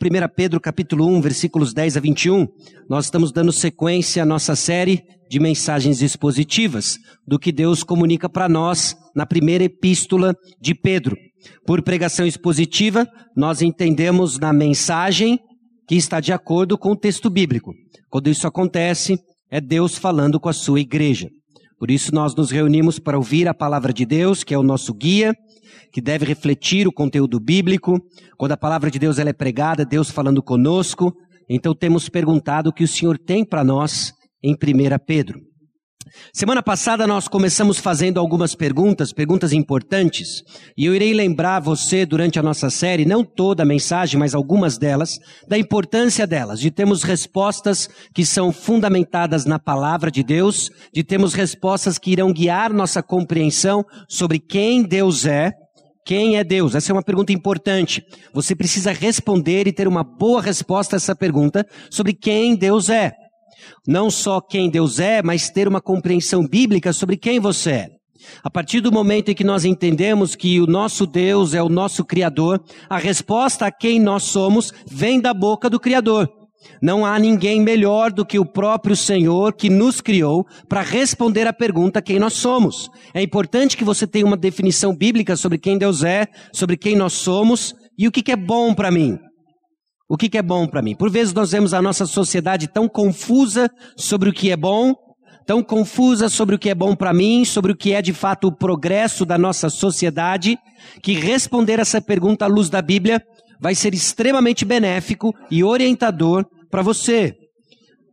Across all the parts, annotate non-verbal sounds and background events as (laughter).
1 Pedro capítulo 1, versículos 10 a 21, nós estamos dando sequência à nossa série de mensagens expositivas do que Deus comunica para nós na primeira epístola de Pedro. Por pregação expositiva, nós entendemos na mensagem que está de acordo com o texto bíblico. Quando isso acontece, é Deus falando com a sua igreja. Por isso nós nos reunimos para ouvir a palavra de Deus, que é o nosso guia, que deve refletir o conteúdo bíblico. Quando a palavra de Deus ela é pregada, Deus falando conosco. Então temos perguntado o que o Senhor tem para nós em 1 Pedro. Semana passada nós começamos fazendo algumas perguntas, perguntas importantes, e eu irei lembrar você durante a nossa série, não toda a mensagem, mas algumas delas, da importância delas, de termos respostas que são fundamentadas na palavra de Deus, de termos respostas que irão guiar nossa compreensão sobre quem Deus é, quem é Deus? Essa é uma pergunta importante. Você precisa responder e ter uma boa resposta a essa pergunta sobre quem Deus é. Não só quem Deus é, mas ter uma compreensão bíblica sobre quem você é. A partir do momento em que nós entendemos que o nosso Deus é o nosso Criador, a resposta a quem nós somos vem da boca do Criador. Não há ninguém melhor do que o próprio Senhor que nos criou para responder à pergunta quem nós somos. É importante que você tenha uma definição bíblica sobre quem Deus é, sobre quem nós somos e o que, é bom para mim. O que, que é bom para mim? Por vezes nós vemos a nossa sociedade tão confusa sobre o que é bom, tão confusa sobre o que é bom para mim, sobre o que é de fato o progresso da nossa sociedade, que responder essa pergunta à luz da Bíblia vai ser extremamente benéfico e orientador para você.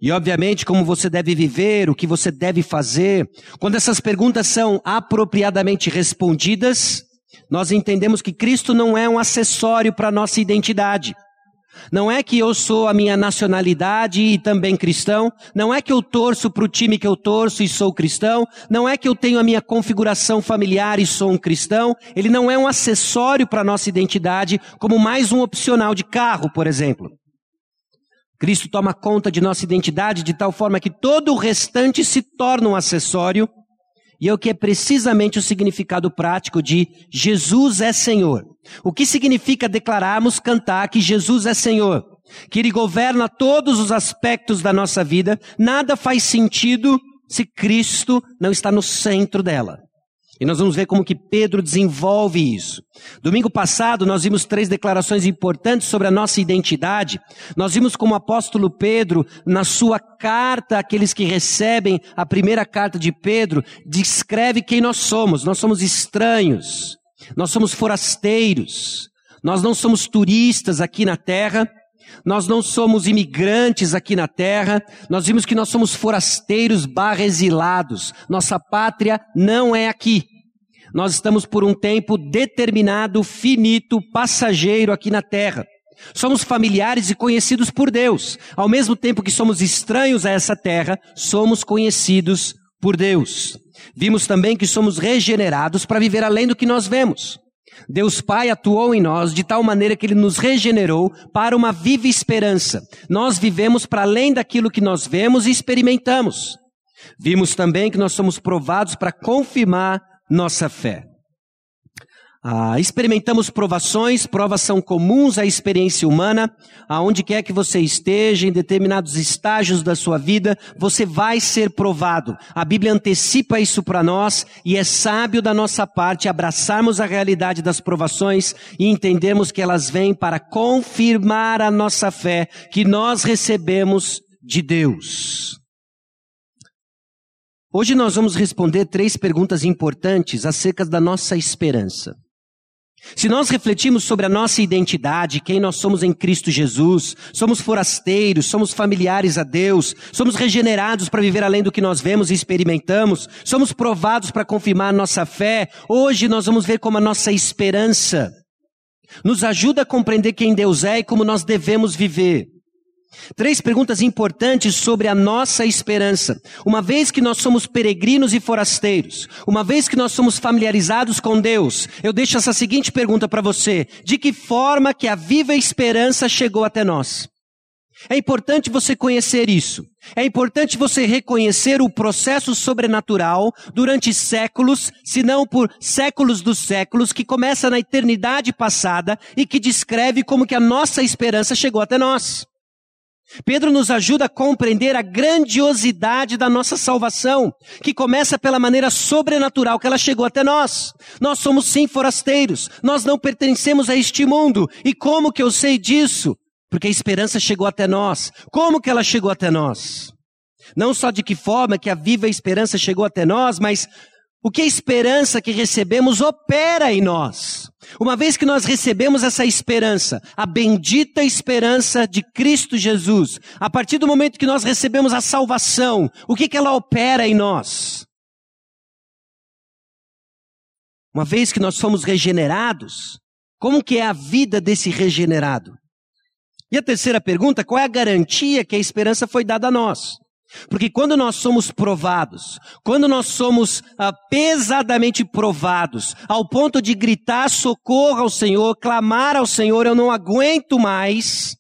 E obviamente como você deve viver, o que você deve fazer. Quando essas perguntas são apropriadamente respondidas, nós entendemos que Cristo não é um acessório para a nossa identidade. Não é que eu sou a minha nacionalidade e também cristão. Não é que eu torço para o time que eu torço e sou cristão. Não é que eu tenho a minha configuração familiar e sou um cristão. Ele não é um acessório para a nossa identidade, como mais um opcional de carro, por exemplo. Cristo toma conta de nossa identidade de tal forma que todo o restante se torna um acessório. E é o que é precisamente o significado prático de Jesus é Senhor. O que significa declararmos, cantar que Jesus é Senhor, que Ele governa todos os aspectos da nossa vida, nada faz sentido se Cristo não está no centro dela. E nós vamos ver como que Pedro desenvolve isso. Domingo passado nós vimos três declarações importantes sobre a nossa identidade. Nós vimos como o apóstolo Pedro, na sua carta àqueles que recebem a primeira carta de Pedro, descreve quem nós somos. Nós somos estranhos. Nós somos forasteiros. Nós não somos turistas aqui na terra. Nós não somos imigrantes aqui na terra. Nós vimos que nós somos forasteiros barra exilados. Nossa pátria não é aqui. Nós estamos por um tempo determinado, finito, passageiro aqui na terra. Somos familiares e conhecidos por Deus. Ao mesmo tempo que somos estranhos a essa terra, somos conhecidos por Deus. Vimos também que somos regenerados para viver além do que nós vemos. Deus Pai atuou em nós de tal maneira que Ele nos regenerou para uma viva esperança. Nós vivemos para além daquilo que nós vemos e experimentamos. Vimos também que nós somos provados para confirmar nossa fé. Ah, experimentamos provações, provas são comuns à experiência humana, aonde quer que você esteja, em determinados estágios da sua vida, você vai ser provado. A Bíblia antecipa isso para nós e é sábio da nossa parte abraçarmos a realidade das provações e entendermos que elas vêm para confirmar a nossa fé que nós recebemos de Deus. Hoje nós vamos responder três perguntas importantes acerca da nossa esperança. Se nós refletimos sobre a nossa identidade, quem nós somos em Cristo Jesus, somos forasteiros, somos familiares a Deus, somos regenerados para viver além do que nós vemos e experimentamos, somos provados para confirmar nossa fé, hoje nós vamos ver como a nossa esperança nos ajuda a compreender quem Deus é e como nós devemos viver. Três perguntas importantes sobre a nossa esperança. Uma vez que nós somos peregrinos e forasteiros, uma vez que nós somos familiarizados com Deus, eu deixo essa seguinte pergunta para você: de que forma que a viva esperança chegou até nós? É importante você conhecer isso. É importante você reconhecer o processo sobrenatural durante séculos, se não por séculos dos séculos, que começa na eternidade passada e que descreve como que a nossa esperança chegou até nós. Pedro nos ajuda a compreender a grandiosidade da nossa salvação, que começa pela maneira sobrenatural que ela chegou até nós. Nós somos sim forasteiros, nós não pertencemos a este mundo. E como que eu sei disso? Porque a esperança chegou até nós. Como que ela chegou até nós? Não só de que forma que a viva esperança chegou até nós, mas o que a esperança que recebemos opera em nós. Uma vez que nós recebemos essa esperança, a bendita esperança de Cristo Jesus, a partir do momento que nós recebemos a salvação, o que, que ela opera em nós? Uma vez que nós fomos regenerados, como que é a vida desse regenerado? E a terceira pergunta, qual é a garantia que a esperança foi dada a nós? Porque quando nós somos provados, quando nós somos ah, pesadamente provados, ao ponto de gritar socorro ao Senhor, clamar ao Senhor, eu não aguento mais,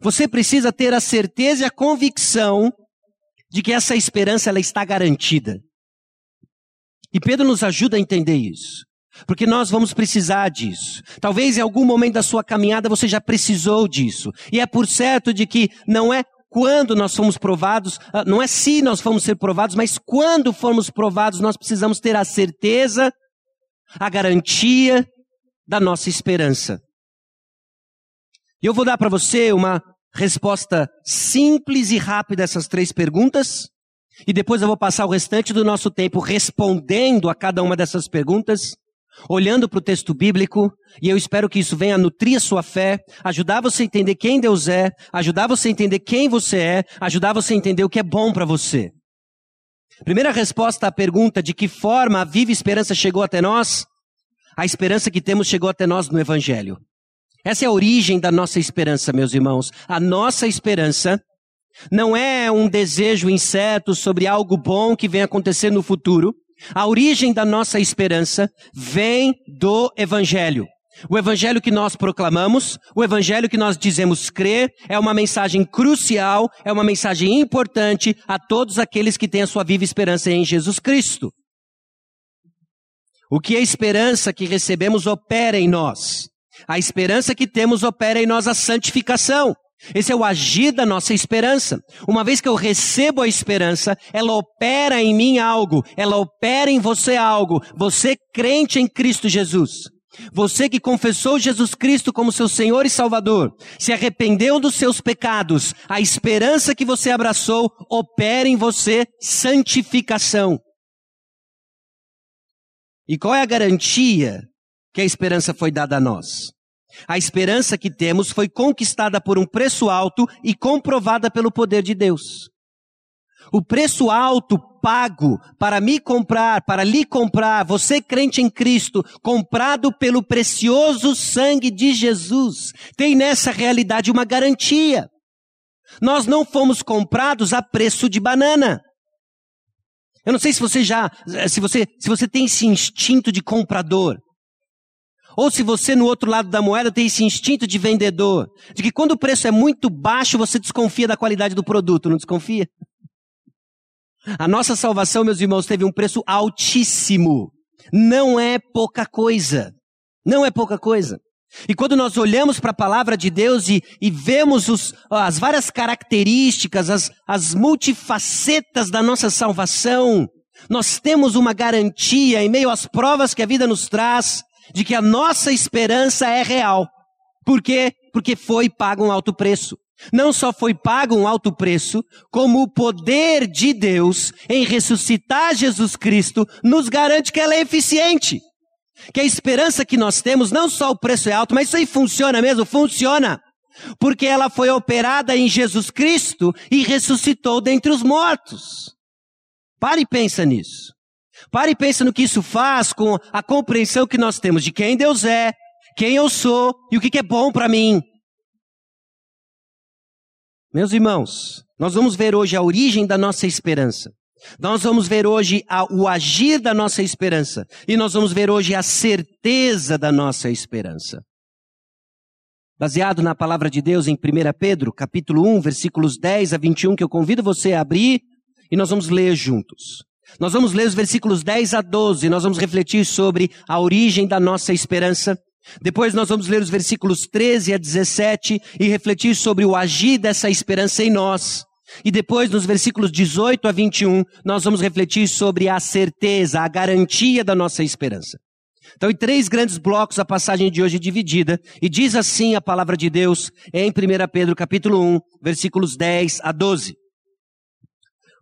você precisa ter a certeza e a convicção de que essa esperança ela está garantida. E Pedro nos ajuda a entender isso. Porque nós vamos precisar disso. Talvez em algum momento da sua caminhada você já precisou disso. E é por certo de que não é quando nós somos provados, ah, não é se nós fomos ser provados, mas quando formos provados, nós precisamos ter a certeza, a garantia da nossa esperança. E eu vou dar para você uma resposta simples e rápida a essas três perguntas, e depois eu vou passar o restante do nosso tempo respondendo a cada uma dessas perguntas olhando para o texto bíblico, e eu espero que isso venha nutrir a sua fé, ajudar você a entender quem Deus é, ajudar você a entender quem você é, ajudar você a entender o que é bom para você. Primeira resposta à pergunta de que forma a viva esperança chegou até nós? A esperança que temos chegou até nós no Evangelho. Essa é a origem da nossa esperança, meus irmãos. A nossa esperança não é um desejo incerto sobre algo bom que venha acontecer no futuro. A origem da nossa esperança vem do Evangelho. O Evangelho que nós proclamamos, o Evangelho que nós dizemos crer, é uma mensagem crucial, é uma mensagem importante a todos aqueles que têm a sua viva esperança em Jesus Cristo. O que a esperança que recebemos opera em nós? A esperança que temos opera em nós a santificação. Esse é o agir da nossa esperança. Uma vez que eu recebo a esperança, ela opera em mim algo, ela opera em você algo. Você crente em Cristo Jesus. Você que confessou Jesus Cristo como seu Senhor e Salvador, se arrependeu dos seus pecados, a esperança que você abraçou opera em você santificação. E qual é a garantia que a esperança foi dada a nós? A esperança que temos foi conquistada por um preço alto e comprovada pelo poder de Deus. O preço alto pago para me comprar, para lhe comprar, você crente em Cristo, comprado pelo precioso sangue de Jesus, tem nessa realidade uma garantia. Nós não fomos comprados a preço de banana. Eu não sei se você já, se você, se você tem esse instinto de comprador. Ou se você no outro lado da moeda tem esse instinto de vendedor, de que quando o preço é muito baixo, você desconfia da qualidade do produto, não desconfia? A nossa salvação, meus irmãos, teve um preço altíssimo. Não é pouca coisa. Não é pouca coisa. E quando nós olhamos para a palavra de Deus e, e vemos os, as várias características, as, as multifacetas da nossa salvação, nós temos uma garantia em meio às provas que a vida nos traz, de que a nossa esperança é real. Por quê? Porque foi pago um alto preço. Não só foi pago um alto preço, como o poder de Deus em ressuscitar Jesus Cristo nos garante que ela é eficiente. Que a esperança que nós temos, não só o preço é alto, mas isso aí funciona mesmo? Funciona. Porque ela foi operada em Jesus Cristo e ressuscitou dentre os mortos. Pare e pensa nisso. Pare e pense no que isso faz com a compreensão que nós temos de quem Deus é, quem eu sou e o que é bom para mim. Meus irmãos, nós vamos ver hoje a origem da nossa esperança. Nós vamos ver hoje a, o agir da nossa esperança. E nós vamos ver hoje a certeza da nossa esperança. baseado na palavra de Deus em 1 Pedro, capítulo 1, versículos 10 a 21, que eu convido você a abrir e nós vamos ler juntos. Nós vamos ler os versículos 10 a 12, nós vamos refletir sobre a origem da nossa esperança. Depois nós vamos ler os versículos 13 a 17 e refletir sobre o agir dessa esperança em nós. E depois, nos versículos 18 a 21, nós vamos refletir sobre a certeza, a garantia da nossa esperança. Então, em três grandes blocos, a passagem de hoje é dividida, e diz assim a palavra de Deus em 1 Pedro capítulo 1, versículos 10 a 12.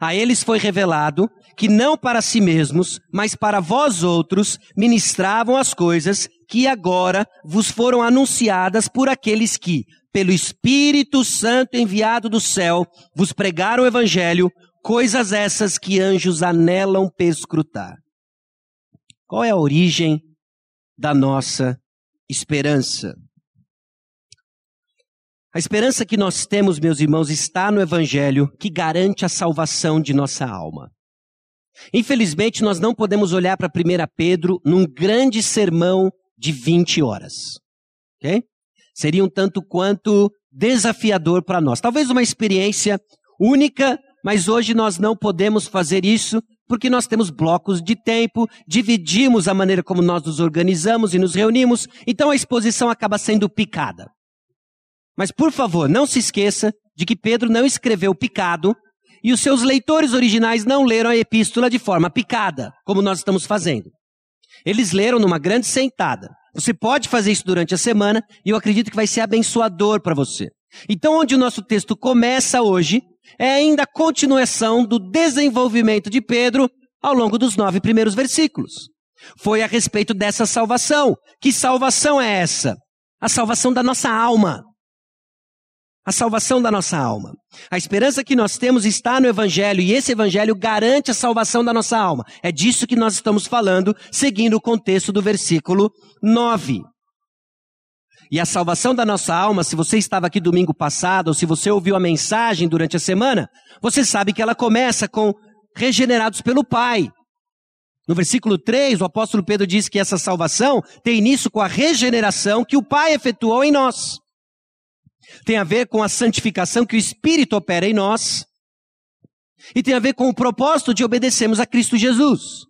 A eles foi revelado que não para si mesmos, mas para vós outros ministravam as coisas que agora vos foram anunciadas por aqueles que, pelo Espírito Santo enviado do céu, vos pregaram o Evangelho, coisas essas que anjos anelam perscrutar. Qual é a origem da nossa esperança? A esperança que nós temos, meus irmãos, está no Evangelho que garante a salvação de nossa alma. Infelizmente, nós não podemos olhar para 1 Pedro num grande sermão de 20 horas. Okay? Seria um tanto quanto desafiador para nós. Talvez uma experiência única, mas hoje nós não podemos fazer isso porque nós temos blocos de tempo, dividimos a maneira como nós nos organizamos e nos reunimos, então a exposição acaba sendo picada. Mas por favor, não se esqueça de que Pedro não escreveu picado e os seus leitores originais não leram a epístola de forma picada, como nós estamos fazendo. Eles leram numa grande sentada. Você pode fazer isso durante a semana e eu acredito que vai ser abençoador para você. Então, onde o nosso texto começa hoje é ainda a continuação do desenvolvimento de Pedro ao longo dos nove primeiros versículos. Foi a respeito dessa salvação. Que salvação é essa? A salvação da nossa alma a salvação da nossa alma. A esperança que nós temos está no Evangelho e esse Evangelho garante a salvação da nossa alma. É disso que nós estamos falando, seguindo o contexto do versículo 9. E a salvação da nossa alma, se você estava aqui domingo passado, ou se você ouviu a mensagem durante a semana, você sabe que ela começa com regenerados pelo Pai. No versículo 3, o apóstolo Pedro diz que essa salvação tem início com a regeneração que o Pai efetuou em nós tem a ver com a santificação que o Espírito opera em nós, e tem a ver com o propósito de obedecermos a Cristo Jesus.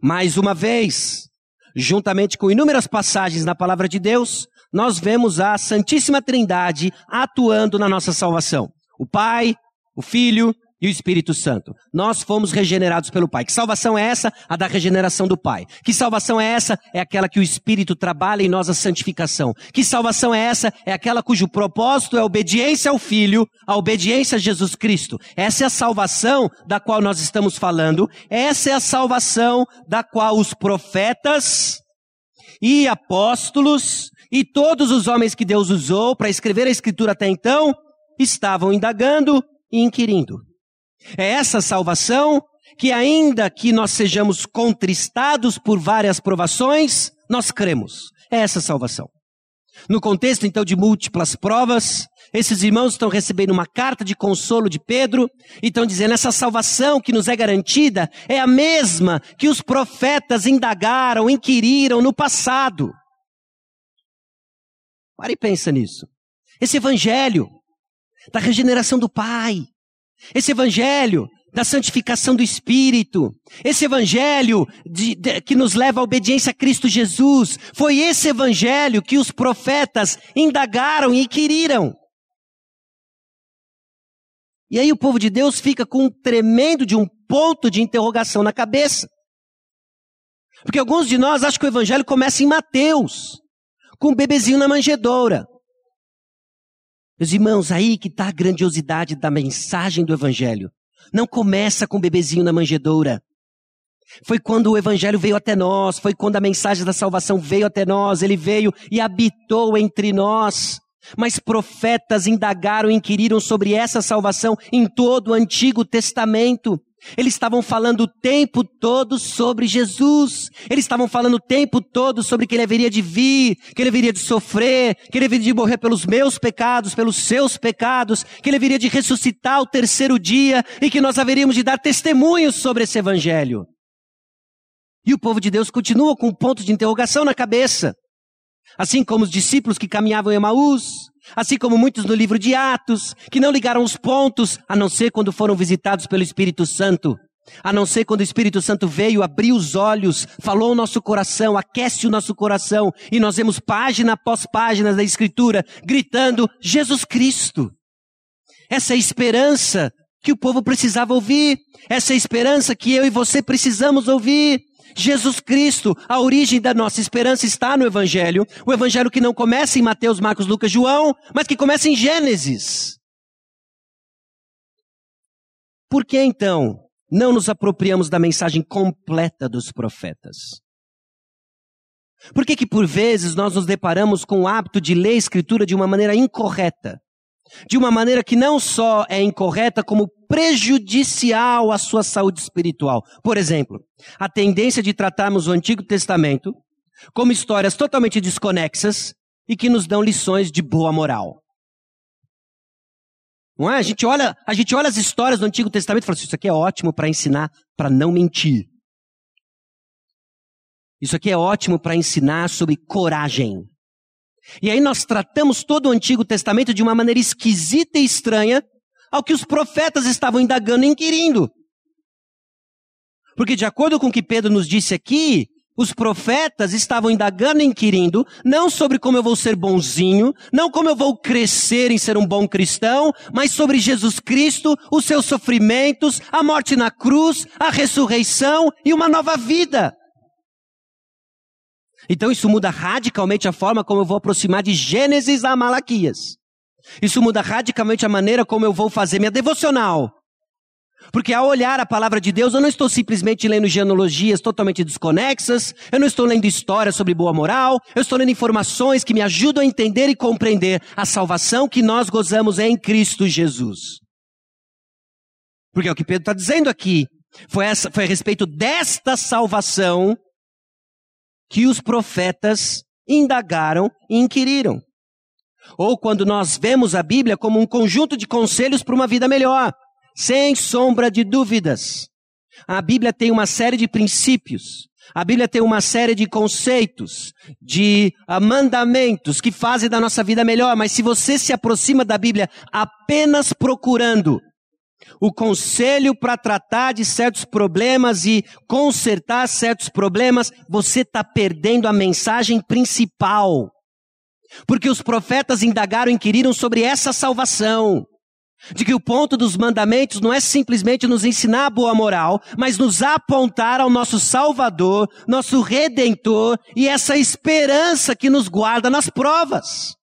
Mais uma vez, juntamente com inúmeras passagens na palavra de Deus, nós vemos a Santíssima Trindade atuando na nossa salvação. O Pai, o Filho e o Espírito Santo. Nós fomos regenerados pelo Pai. Que salvação é essa? A da regeneração do Pai. Que salvação é essa? É aquela que o Espírito trabalha em nós a santificação. Que salvação é essa? É aquela cujo propósito é a obediência ao Filho, a obediência a Jesus Cristo. Essa é a salvação da qual nós estamos falando. Essa é a salvação da qual os profetas e apóstolos e todos os homens que Deus usou para escrever a Escritura até então estavam indagando e inquirindo. É essa salvação que, ainda que nós sejamos contristados por várias provações, nós cremos. É essa salvação. No contexto, então, de múltiplas provas, esses irmãos estão recebendo uma carta de consolo de Pedro e estão dizendo: essa salvação que nos é garantida é a mesma que os profetas indagaram, inquiriram no passado. Pare e pensa nisso. Esse evangelho da regeneração do Pai, esse evangelho da santificação do Espírito, esse evangelho de, de, que nos leva à obediência a Cristo Jesus, foi esse evangelho que os profetas indagaram e queriram. E aí o povo de Deus fica com um tremendo de um ponto de interrogação na cabeça. Porque alguns de nós acham que o evangelho começa em Mateus, com um bebezinho na manjedoura. Meus irmãos, aí que está a grandiosidade da mensagem do Evangelho. Não começa com o bebezinho na manjedoura. Foi quando o Evangelho veio até nós, foi quando a mensagem da salvação veio até nós, ele veio e habitou entre nós. Mas profetas indagaram inquiriram sobre essa salvação em todo o Antigo Testamento. Eles estavam falando o tempo todo sobre Jesus. Eles estavam falando o tempo todo sobre que ele haveria de vir, que ele haveria de sofrer, que ele haveria de morrer pelos meus pecados, pelos seus pecados, que ele haveria de ressuscitar o terceiro dia e que nós haveríamos de dar testemunhos sobre esse evangelho. E o povo de Deus continua com um ponto de interrogação na cabeça. Assim como os discípulos que caminhavam em Emaús, assim como muitos no livro de Atos, que não ligaram os pontos, a não ser quando foram visitados pelo Espírito Santo. A não ser quando o Espírito Santo veio, abriu os olhos, falou o nosso coração, aquece o nosso coração, e nós vemos página após página da Escritura gritando: Jesus Cristo. Essa é a esperança que o povo precisava ouvir, essa é a esperança que eu e você precisamos ouvir. Jesus Cristo, a origem da nossa esperança está no Evangelho. O Evangelho que não começa em Mateus, Marcos, Lucas, João, mas que começa em Gênesis. Por que então não nos apropriamos da mensagem completa dos profetas? Por que que por vezes nós nos deparamos com o hábito de ler a Escritura de uma maneira incorreta? de uma maneira que não só é incorreta, como prejudicial à sua saúde espiritual. Por exemplo, a tendência de tratarmos o Antigo Testamento como histórias totalmente desconexas e que nos dão lições de boa moral. Não é? A gente olha, a gente olha as histórias do Antigo Testamento e fala assim, isso aqui é ótimo para ensinar para não mentir. Isso aqui é ótimo para ensinar sobre coragem. E aí nós tratamos todo o Antigo Testamento de uma maneira esquisita e estranha ao que os profetas estavam indagando e inquirindo. Porque de acordo com o que Pedro nos disse aqui, os profetas estavam indagando e inquirindo, não sobre como eu vou ser bonzinho, não como eu vou crescer em ser um bom cristão, mas sobre Jesus Cristo, os seus sofrimentos, a morte na cruz, a ressurreição e uma nova vida. Então isso muda radicalmente a forma como eu vou aproximar de Gênesis a Malaquias. Isso muda radicalmente a maneira como eu vou fazer minha devocional. Porque ao olhar a palavra de Deus, eu não estou simplesmente lendo genealogias totalmente desconexas, eu não estou lendo histórias sobre boa moral, eu estou lendo informações que me ajudam a entender e compreender a salvação que nós gozamos em Cristo Jesus. Porque é o que Pedro está dizendo aqui. Foi, essa, foi a respeito desta salvação que os profetas indagaram e inquiriram. Ou quando nós vemos a Bíblia como um conjunto de conselhos para uma vida melhor, sem sombra de dúvidas. A Bíblia tem uma série de princípios, a Bíblia tem uma série de conceitos, de uh, mandamentos que fazem da nossa vida melhor, mas se você se aproxima da Bíblia apenas procurando o conselho para tratar de certos problemas e consertar certos problemas, você está perdendo a mensagem principal. Porque os profetas indagaram e inquiriram sobre essa salvação. De que o ponto dos mandamentos não é simplesmente nos ensinar a boa moral, mas nos apontar ao nosso Salvador, nosso Redentor e essa esperança que nos guarda nas provas.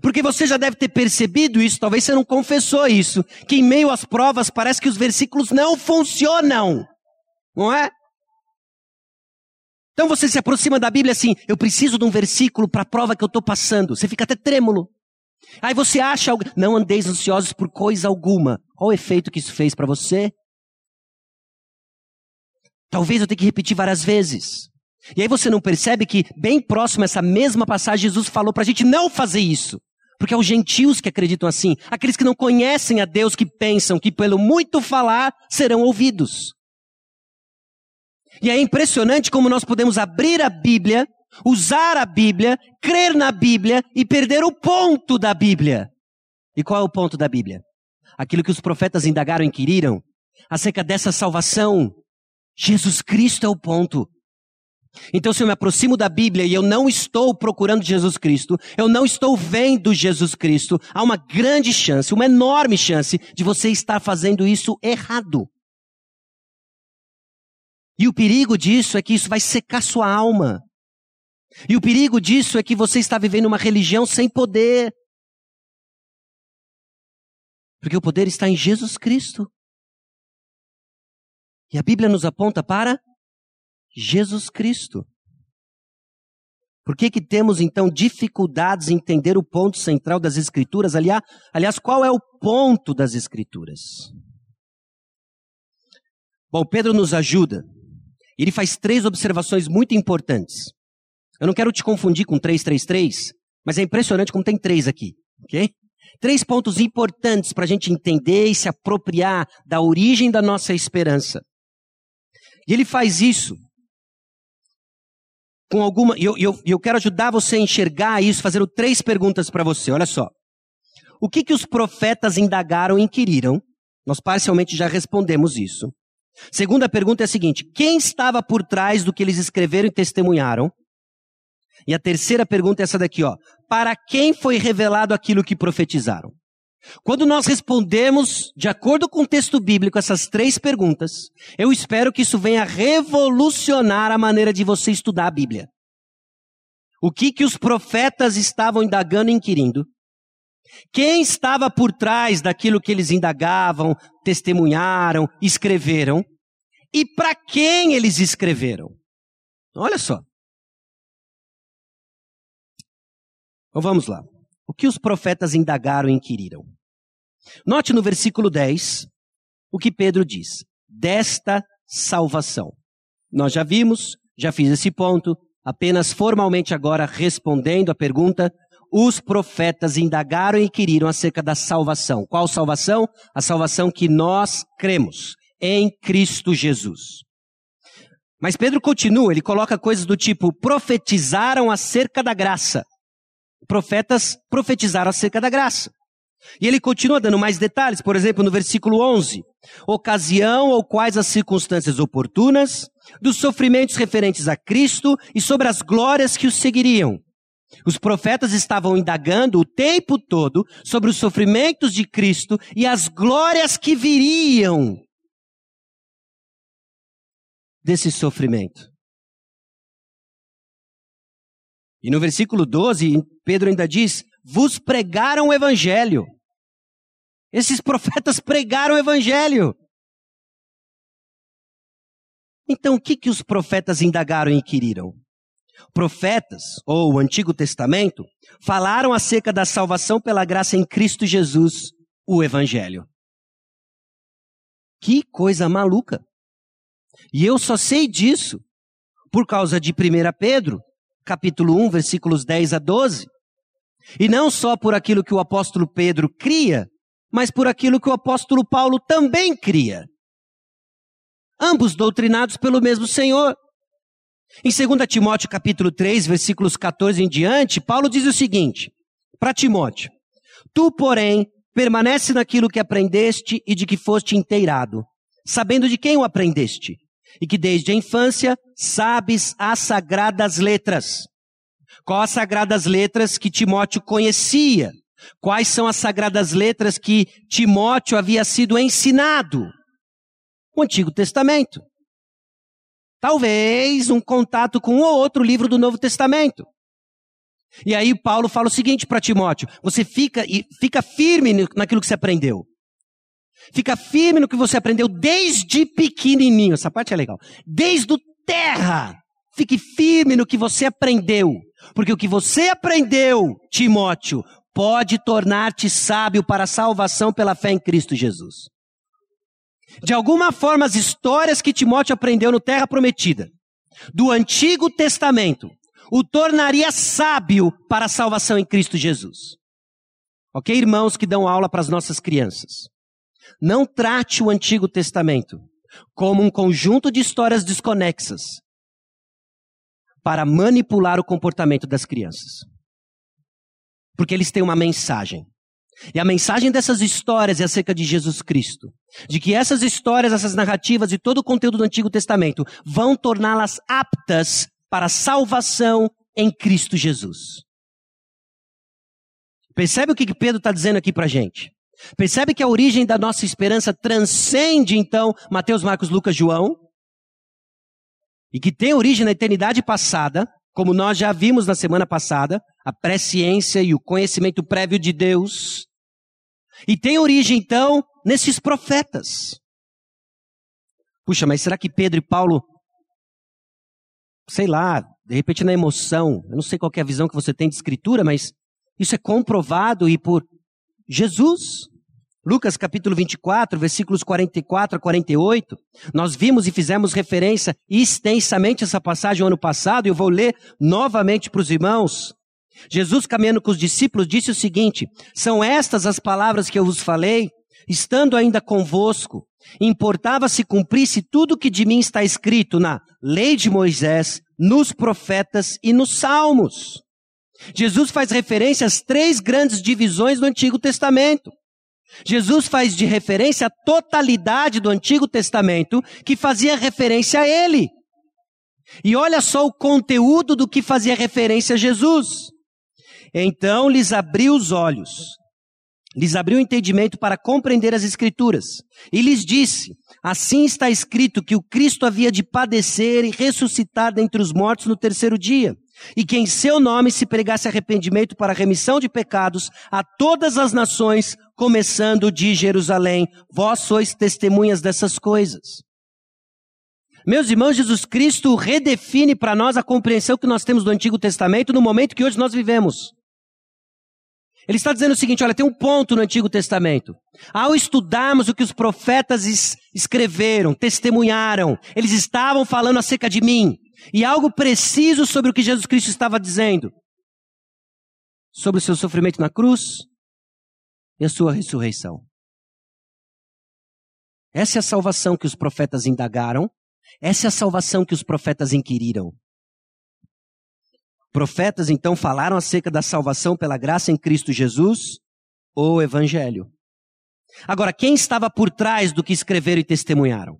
Porque você já deve ter percebido isso, talvez você não confessou isso, que em meio às provas parece que os versículos não funcionam. Não é? Então você se aproxima da Bíblia assim, eu preciso de um versículo para a prova que eu estou passando. Você fica até trêmulo. Aí você acha algo, não andeis ansiosos por coisa alguma. Qual o efeito que isso fez para você? Talvez eu tenha que repetir várias vezes. E aí você não percebe que, bem próximo a essa mesma passagem, Jesus falou para a gente não fazer isso. Porque é os gentios que acreditam assim, aqueles que não conhecem a Deus, que pensam que pelo muito falar serão ouvidos. E é impressionante como nós podemos abrir a Bíblia, usar a Bíblia, crer na Bíblia e perder o ponto da Bíblia. E qual é o ponto da Bíblia? Aquilo que os profetas indagaram e inquiriram acerca dessa salvação. Jesus Cristo é o ponto. Então, se eu me aproximo da Bíblia e eu não estou procurando Jesus Cristo, eu não estou vendo Jesus Cristo, há uma grande chance, uma enorme chance de você estar fazendo isso errado. E o perigo disso é que isso vai secar sua alma. E o perigo disso é que você está vivendo uma religião sem poder. Porque o poder está em Jesus Cristo. E a Bíblia nos aponta para Jesus Cristo. Por que, que temos então dificuldades em entender o ponto central das Escrituras? Aliás, qual é o ponto das Escrituras? Bom, Pedro nos ajuda. Ele faz três observações muito importantes. Eu não quero te confundir com 333, mas é impressionante como tem três aqui, ok? Três pontos importantes para a gente entender e se apropriar da origem da nossa esperança. E ele faz isso com alguma. E eu, eu, eu quero ajudar você a enxergar isso, fazendo três perguntas para você. Olha só. O que, que os profetas indagaram e inquiriram? Nós parcialmente já respondemos isso. Segunda pergunta é a seguinte: quem estava por trás do que eles escreveram e testemunharam? E a terceira pergunta é essa daqui, ó. Para quem foi revelado aquilo que profetizaram? Quando nós respondemos de acordo com o texto bíblico essas três perguntas, eu espero que isso venha revolucionar a maneira de você estudar a Bíblia. O que que os profetas estavam indagando e inquirindo? Quem estava por trás daquilo que eles indagavam, testemunharam, escreveram? E para quem eles escreveram? Olha só. Então vamos lá. O que os profetas indagaram e inquiriram? Note no versículo 10 o que Pedro diz: desta salvação. Nós já vimos, já fiz esse ponto, apenas formalmente agora respondendo a pergunta, os profetas indagaram e inquiriram acerca da salvação. Qual salvação? A salvação que nós cremos em Cristo Jesus. Mas Pedro continua, ele coloca coisas do tipo: profetizaram acerca da graça profetas profetizaram acerca da graça. E ele continua dando mais detalhes, por exemplo, no versículo 11: ocasião ou quais as circunstâncias oportunas, dos sofrimentos referentes a Cristo e sobre as glórias que os seguiriam. Os profetas estavam indagando o tempo todo sobre os sofrimentos de Cristo e as glórias que viriam desse sofrimento. E no versículo 12, Pedro ainda diz: vos pregaram o evangelho. Esses profetas (laughs) pregaram o evangelho. Então, o que, que os profetas indagaram e inquiriram? Profetas, ou o Antigo Testamento, falaram acerca da salvação pela graça em Cristo Jesus, o Evangelho. Que coisa maluca! E eu só sei disso por causa de 1 Pedro, capítulo 1, versículos 10 a 12. E não só por aquilo que o apóstolo Pedro cria, mas por aquilo que o apóstolo Paulo também cria. Ambos doutrinados pelo mesmo Senhor. Em 2 Timóteo capítulo 3, versículos 14 em diante, Paulo diz o seguinte, para Timóteo, Tu, porém, permanece naquilo que aprendeste e de que foste inteirado, sabendo de quem o aprendeste, e que desde a infância sabes as sagradas letras. Quais as sagradas letras que Timóteo conhecia? Quais são as sagradas letras que Timóteo havia sido ensinado? O Antigo Testamento. Talvez um contato com um ou outro livro do Novo Testamento. E aí Paulo fala o seguinte para Timóteo: você fica e fica firme naquilo que você aprendeu. Fica firme no que você aprendeu desde pequenininho. Essa parte é legal. Desde o terra. Fique firme no que você aprendeu. Porque o que você aprendeu, Timóteo, pode tornar-te sábio para a salvação pela fé em Cristo Jesus. De alguma forma, as histórias que Timóteo aprendeu no Terra Prometida, do Antigo Testamento, o tornaria sábio para a salvação em Cristo Jesus. Ok, irmãos que dão aula para as nossas crianças? Não trate o Antigo Testamento como um conjunto de histórias desconexas para manipular o comportamento das crianças. Porque eles têm uma mensagem. E a mensagem dessas histórias é acerca de Jesus Cristo. De que essas histórias, essas narrativas e todo o conteúdo do Antigo Testamento vão torná-las aptas para a salvação em Cristo Jesus. Percebe o que Pedro está dizendo aqui para a gente? Percebe que a origem da nossa esperança transcende, então, Mateus, Marcos, Lucas, João? E que tem origem na eternidade passada, como nós já vimos na semana passada, a presciência e o conhecimento prévio de Deus. E tem origem, então, nesses profetas. Puxa, mas será que Pedro e Paulo, sei lá, de repente na emoção. Eu não sei qual é a visão que você tem de escritura, mas isso é comprovado e por Jesus. Lucas capítulo 24, versículos 44 a 48. Nós vimos e fizemos referência extensamente a essa passagem no ano passado, e eu vou ler novamente para os irmãos. Jesus, caminhando com os discípulos, disse o seguinte: São estas as palavras que eu vos falei, estando ainda convosco. Importava se cumprisse tudo que de mim está escrito na lei de Moisés, nos profetas e nos salmos. Jesus faz referência às três grandes divisões do Antigo Testamento. Jesus faz de referência à totalidade do Antigo Testamento que fazia referência a ele. E olha só o conteúdo do que fazia referência a Jesus. Então lhes abriu os olhos, lhes abriu o entendimento para compreender as Escrituras, e lhes disse: Assim está escrito que o Cristo havia de padecer e ressuscitar dentre os mortos no terceiro dia, e que em seu nome se pregasse arrependimento para remissão de pecados a todas as nações, começando de Jerusalém. Vós sois testemunhas dessas coisas. Meus irmãos, Jesus Cristo redefine para nós a compreensão que nós temos do Antigo Testamento no momento que hoje nós vivemos. Ele está dizendo o seguinte: olha, tem um ponto no Antigo Testamento. Ao estudarmos o que os profetas es escreveram, testemunharam, eles estavam falando acerca de mim. E algo preciso sobre o que Jesus Cristo estava dizendo. Sobre o seu sofrimento na cruz, e a sua ressurreição. Essa é a salvação que os profetas indagaram, essa é a salvação que os profetas inquiriram. Profetas então falaram acerca da salvação pela graça em Cristo Jesus ou Evangelho. Agora, quem estava por trás do que escreveram e testemunharam?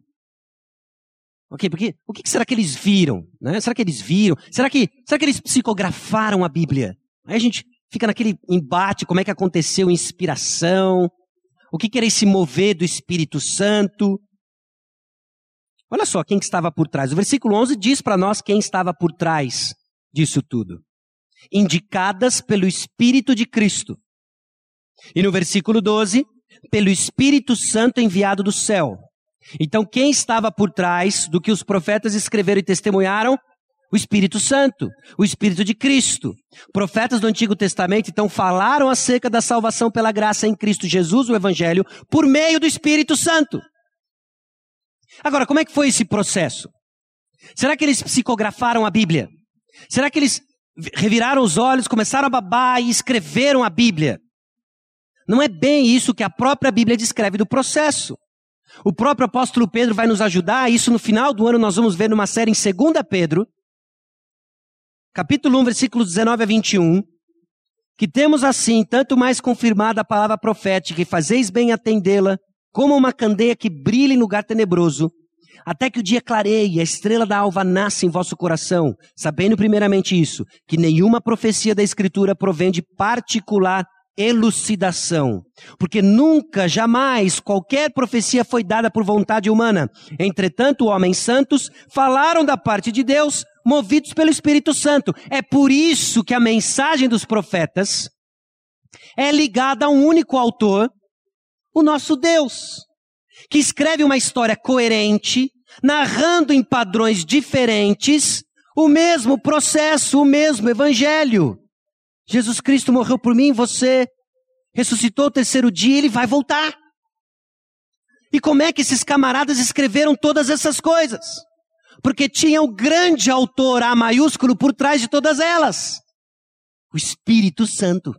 Ok, porque o que será que eles viram? Né? Será que eles viram? Será que, será que eles psicografaram a Bíblia? Aí a gente fica naquele embate, como é que aconteceu inspiração, o que, que era esse mover do Espírito Santo. Olha só quem que estava por trás. O versículo 11 diz para nós quem estava por trás disso tudo. Indicadas pelo Espírito de Cristo. E no versículo 12, pelo Espírito Santo enviado do céu. Então, quem estava por trás do que os profetas escreveram e testemunharam? O Espírito Santo, o Espírito de Cristo. Profetas do Antigo Testamento então falaram acerca da salvação pela graça em Cristo Jesus, o Evangelho, por meio do Espírito Santo. Agora, como é que foi esse processo? Será que eles psicografaram a Bíblia? Será que eles reviraram os olhos, começaram a babar e escreveram a Bíblia? Não é bem isso que a própria Bíblia descreve do processo. O próprio apóstolo Pedro vai nos ajudar, isso no final do ano nós vamos ver numa série em 2 Pedro, capítulo 1, versículos 19 a 21, que temos assim, tanto mais confirmada a palavra profética, e fazeis bem atendê-la, como uma candeia que brilha em lugar tenebroso, até que o dia clareie e a estrela da alva nasce em vosso coração, sabendo primeiramente isso, que nenhuma profecia da Escritura provém de particular elucidação. Porque nunca, jamais, qualquer profecia foi dada por vontade humana. Entretanto, homens santos falaram da parte de Deus, movidos pelo Espírito Santo. É por isso que a mensagem dos profetas é ligada a um único autor, o nosso Deus, que escreve uma história coerente, narrando em padrões diferentes o mesmo processo, o mesmo evangelho. Jesus Cristo morreu por mim, você ressuscitou o terceiro dia, ele vai voltar. E como é que esses camaradas escreveram todas essas coisas? Porque tinha o grande autor A maiúsculo por trás de todas elas. O Espírito Santo.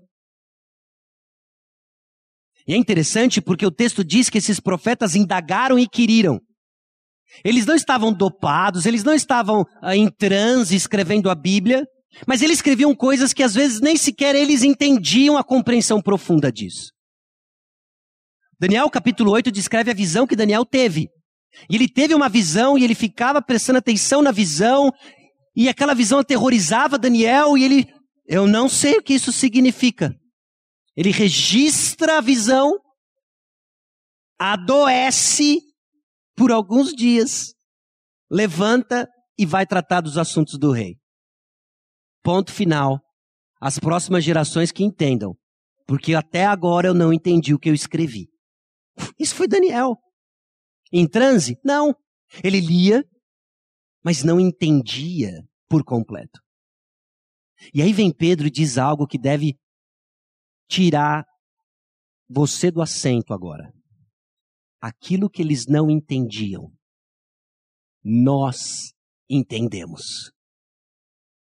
E é interessante porque o texto diz que esses profetas indagaram e queriram. Eles não estavam dopados, eles não estavam ah, em transe escrevendo a Bíblia, mas eles escreviam coisas que às vezes nem sequer eles entendiam a compreensão profunda disso. Daniel capítulo 8 descreve a visão que Daniel teve. E ele teve uma visão e ele ficava prestando atenção na visão, e aquela visão aterrorizava Daniel, e ele, eu não sei o que isso significa. Ele registra a visão, adoece por alguns dias, levanta e vai tratar dos assuntos do rei. Ponto final. As próximas gerações que entendam. Porque até agora eu não entendi o que eu escrevi. Isso foi Daniel. Em transe? Não. Ele lia, mas não entendia por completo. E aí vem Pedro e diz algo que deve tirar você do assento agora. Aquilo que eles não entendiam, nós entendemos.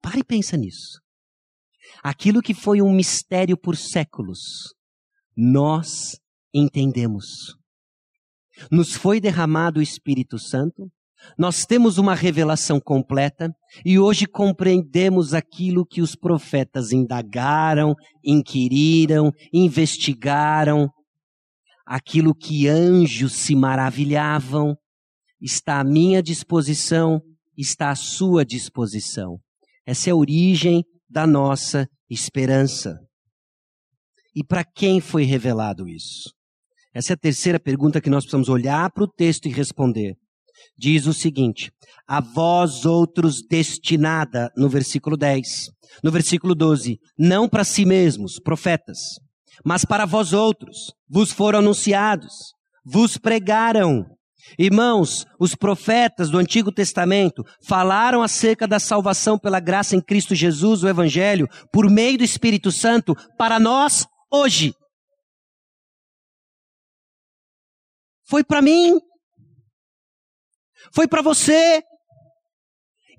Pare e pensa nisso. Aquilo que foi um mistério por séculos, nós entendemos. Nos foi derramado o Espírito Santo, nós temos uma revelação completa e hoje compreendemos aquilo que os profetas indagaram, inquiriram, investigaram, aquilo que anjos se maravilhavam, está à minha disposição, está à sua disposição. Essa é a origem da nossa esperança. E para quem foi revelado isso? Essa é a terceira pergunta que nós precisamos olhar para o texto e responder. Diz o seguinte: A vós outros destinada, no versículo 10. No versículo 12: Não para si mesmos, profetas, mas para vós outros, vos foram anunciados, vos pregaram Irmãos, os profetas do Antigo Testamento falaram acerca da salvação pela graça em Cristo Jesus, o Evangelho, por meio do Espírito Santo, para nós hoje. Foi para mim. Foi para você.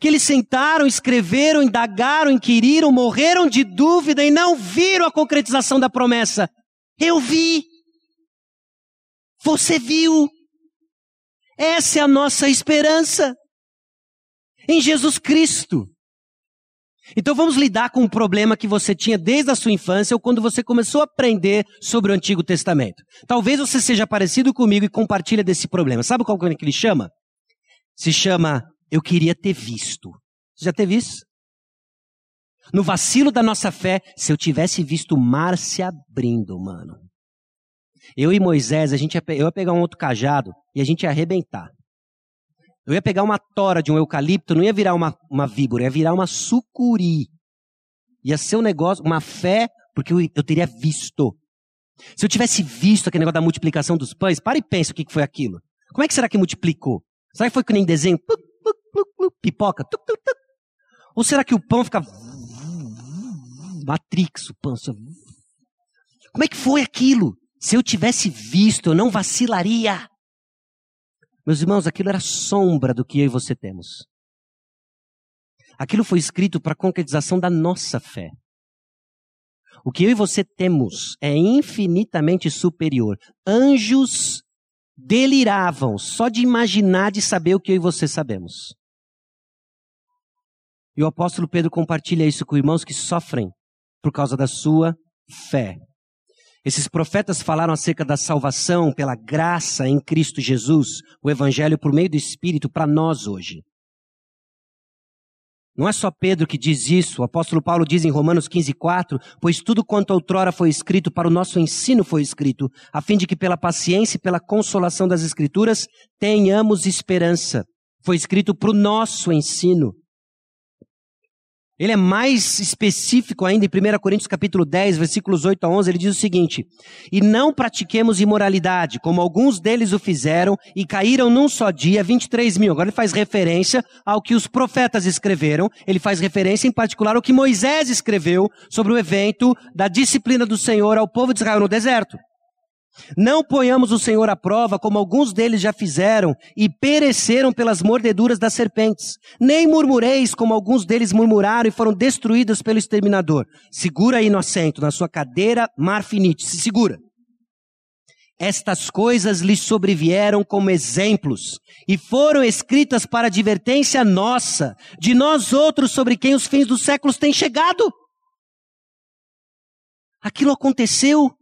Que eles sentaram, escreveram, indagaram, inquiriram, morreram de dúvida e não viram a concretização da promessa. Eu vi. Você viu. Essa é a nossa esperança em Jesus Cristo. Então vamos lidar com um problema que você tinha desde a sua infância ou quando você começou a aprender sobre o Antigo Testamento. Talvez você seja parecido comigo e compartilha desse problema. Sabe qual é que ele chama? Se chama eu queria ter visto. Você já teve isso? No vacilo da nossa fé, se eu tivesse visto o mar se abrindo, mano. Eu e Moisés, a gente ia, eu ia pegar um outro cajado e a gente ia arrebentar. Eu ia pegar uma tora de um eucalipto, não ia virar uma, uma víbora, ia virar uma sucuri. Ia ser um negócio, uma fé, porque eu, eu teria visto. Se eu tivesse visto aquele negócio da multiplicação dos pães, para e pensa o que foi aquilo. Como é que será que multiplicou? Será que foi que nem desenho? pipoca? Ou será que o pão fica. Matrix, o pão. Como é que foi aquilo? Se eu tivesse visto, eu não vacilaria. Meus irmãos, aquilo era sombra do que eu e você temos. Aquilo foi escrito para a concretização da nossa fé. O que eu e você temos é infinitamente superior. Anjos deliravam só de imaginar, de saber o que eu e você sabemos. E o apóstolo Pedro compartilha isso com irmãos que sofrem por causa da sua fé. Esses profetas falaram acerca da salvação pela graça em Cristo Jesus, o Evangelho por meio do Espírito para nós hoje. Não é só Pedro que diz isso, o apóstolo Paulo diz em Romanos 15, 4, pois tudo quanto outrora foi escrito para o nosso ensino foi escrito, a fim de que pela paciência e pela consolação das Escrituras tenhamos esperança. Foi escrito para o nosso ensino. Ele é mais específico ainda em 1 Coríntios capítulo 10, versículos 8 a 11, ele diz o seguinte: E não pratiquemos imoralidade, como alguns deles o fizeram e caíram num só dia 23 mil. Agora ele faz referência ao que os profetas escreveram, ele faz referência em particular ao que Moisés escreveu sobre o evento da disciplina do Senhor ao povo de Israel no deserto. Não ponhamos o Senhor à prova, como alguns deles já fizeram, e pereceram pelas mordeduras das serpentes. Nem murmureis, como alguns deles murmuraram e foram destruídos pelo exterminador. Segura aí no assento, na sua cadeira marfinite, se segura. Estas coisas lhes sobrevieram como exemplos e foram escritas para advertência nossa, de nós outros sobre quem os fins dos séculos têm chegado. Aquilo aconteceu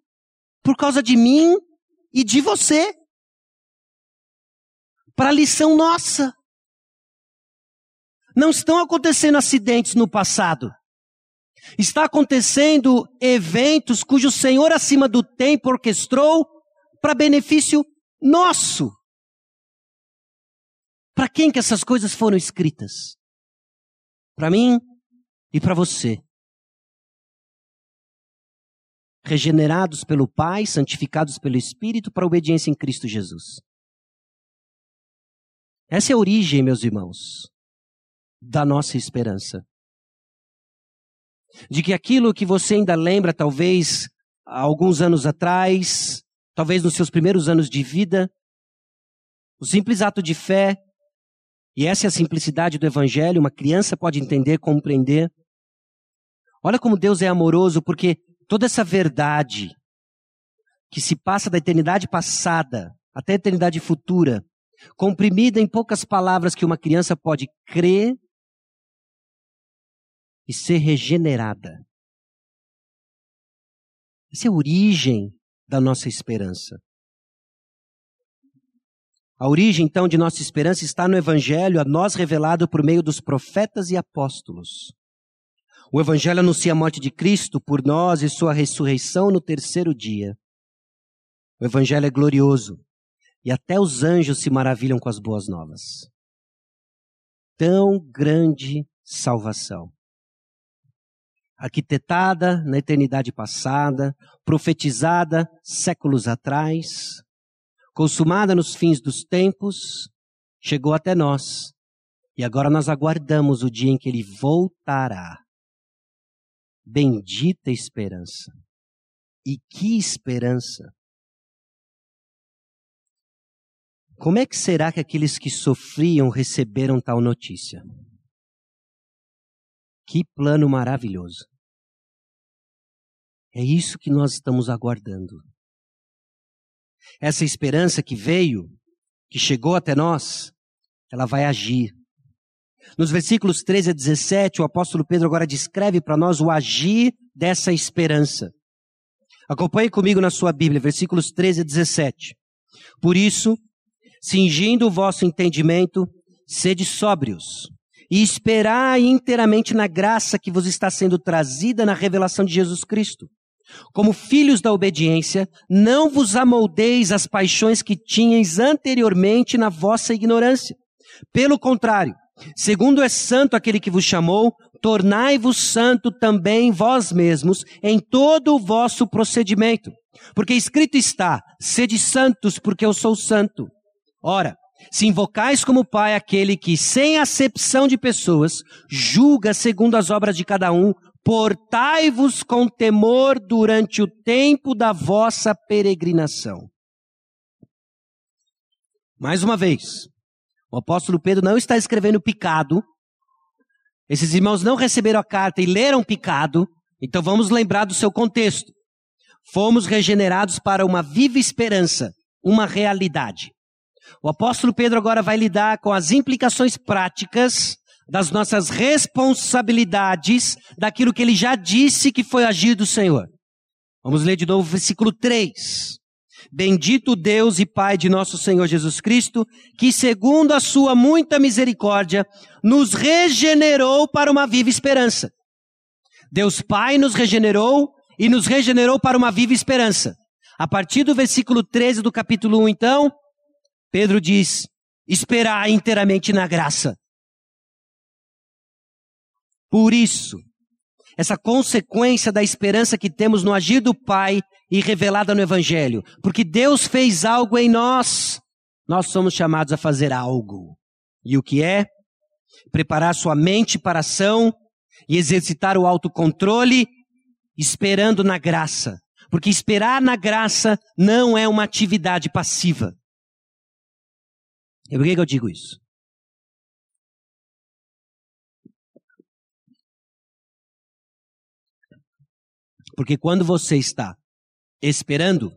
por causa de mim e de você. Para lição nossa. Não estão acontecendo acidentes no passado. Está acontecendo eventos cujo Senhor acima do tempo orquestrou para benefício nosso. Para quem que essas coisas foram escritas? Para mim e para você regenerados pelo Pai, santificados pelo Espírito, para a obediência em Cristo Jesus. Essa é a origem, meus irmãos. da nossa esperança. De que aquilo que você ainda lembra, talvez, há alguns anos atrás, talvez nos seus primeiros anos de vida, o simples ato de fé, e essa é a simplicidade do Evangelho, uma criança pode entender, compreender. Olha como Deus é amoroso, porque toda essa verdade que se passa da eternidade passada até a eternidade futura, comprimida em poucas palavras que uma criança pode crer e ser regenerada. Essa é a origem da nossa esperança. A origem, então, de nossa esperança está no Evangelho, a nós revelado por meio dos profetas e apóstolos. O Evangelho anuncia a morte de Cristo por nós e sua ressurreição no terceiro dia. O Evangelho é glorioso e até os anjos se maravilham com as boas novas. Tão grande salvação arquitetada na eternidade passada, profetizada séculos atrás, consumada nos fins dos tempos, chegou até nós. E agora nós aguardamos o dia em que ele voltará. Bendita esperança. E que esperança! Como é que será que aqueles que sofriam receberam tal notícia? Que plano maravilhoso. É isso que nós estamos aguardando. Essa esperança que veio, que chegou até nós, ela vai agir. Nos versículos 13 a 17, o apóstolo Pedro agora descreve para nós o agir dessa esperança. Acompanhe comigo na sua Bíblia, versículos 13 a 17. Por isso, cingindo o vosso entendimento, sede sóbrios e esperai inteiramente na graça que vos está sendo trazida na revelação de Jesus Cristo. Como filhos da obediência, não vos amoldeis as paixões que tinhais anteriormente na vossa ignorância. Pelo contrário, segundo é santo aquele que vos chamou, tornai-vos santo também vós mesmos em todo o vosso procedimento. Porque escrito está: sede santos, porque eu sou santo. Ora, se invocais como Pai aquele que, sem acepção de pessoas, julga segundo as obras de cada um, portai-vos com temor durante o tempo da vossa peregrinação. Mais uma vez, o apóstolo Pedro não está escrevendo picado. Esses irmãos não receberam a carta e leram picado, então vamos lembrar do seu contexto. Fomos regenerados para uma viva esperança, uma realidade. O apóstolo Pedro agora vai lidar com as implicações práticas das nossas responsabilidades, daquilo que ele já disse que foi agir do Senhor. Vamos ler de novo o versículo 3. Bendito Deus e Pai de nosso Senhor Jesus Cristo, que segundo a sua muita misericórdia, nos regenerou para uma viva esperança. Deus Pai nos regenerou e nos regenerou para uma viva esperança. A partir do versículo 13 do capítulo 1, então, Pedro diz: esperar inteiramente na graça. Por isso, essa consequência da esperança que temos no agir do Pai e revelada no Evangelho, porque Deus fez algo em nós, nós somos chamados a fazer algo. E o que é? Preparar sua mente para a ação e exercitar o autocontrole, esperando na graça. Porque esperar na graça não é uma atividade passiva. E por que, que eu digo isso? Porque quando você está esperando,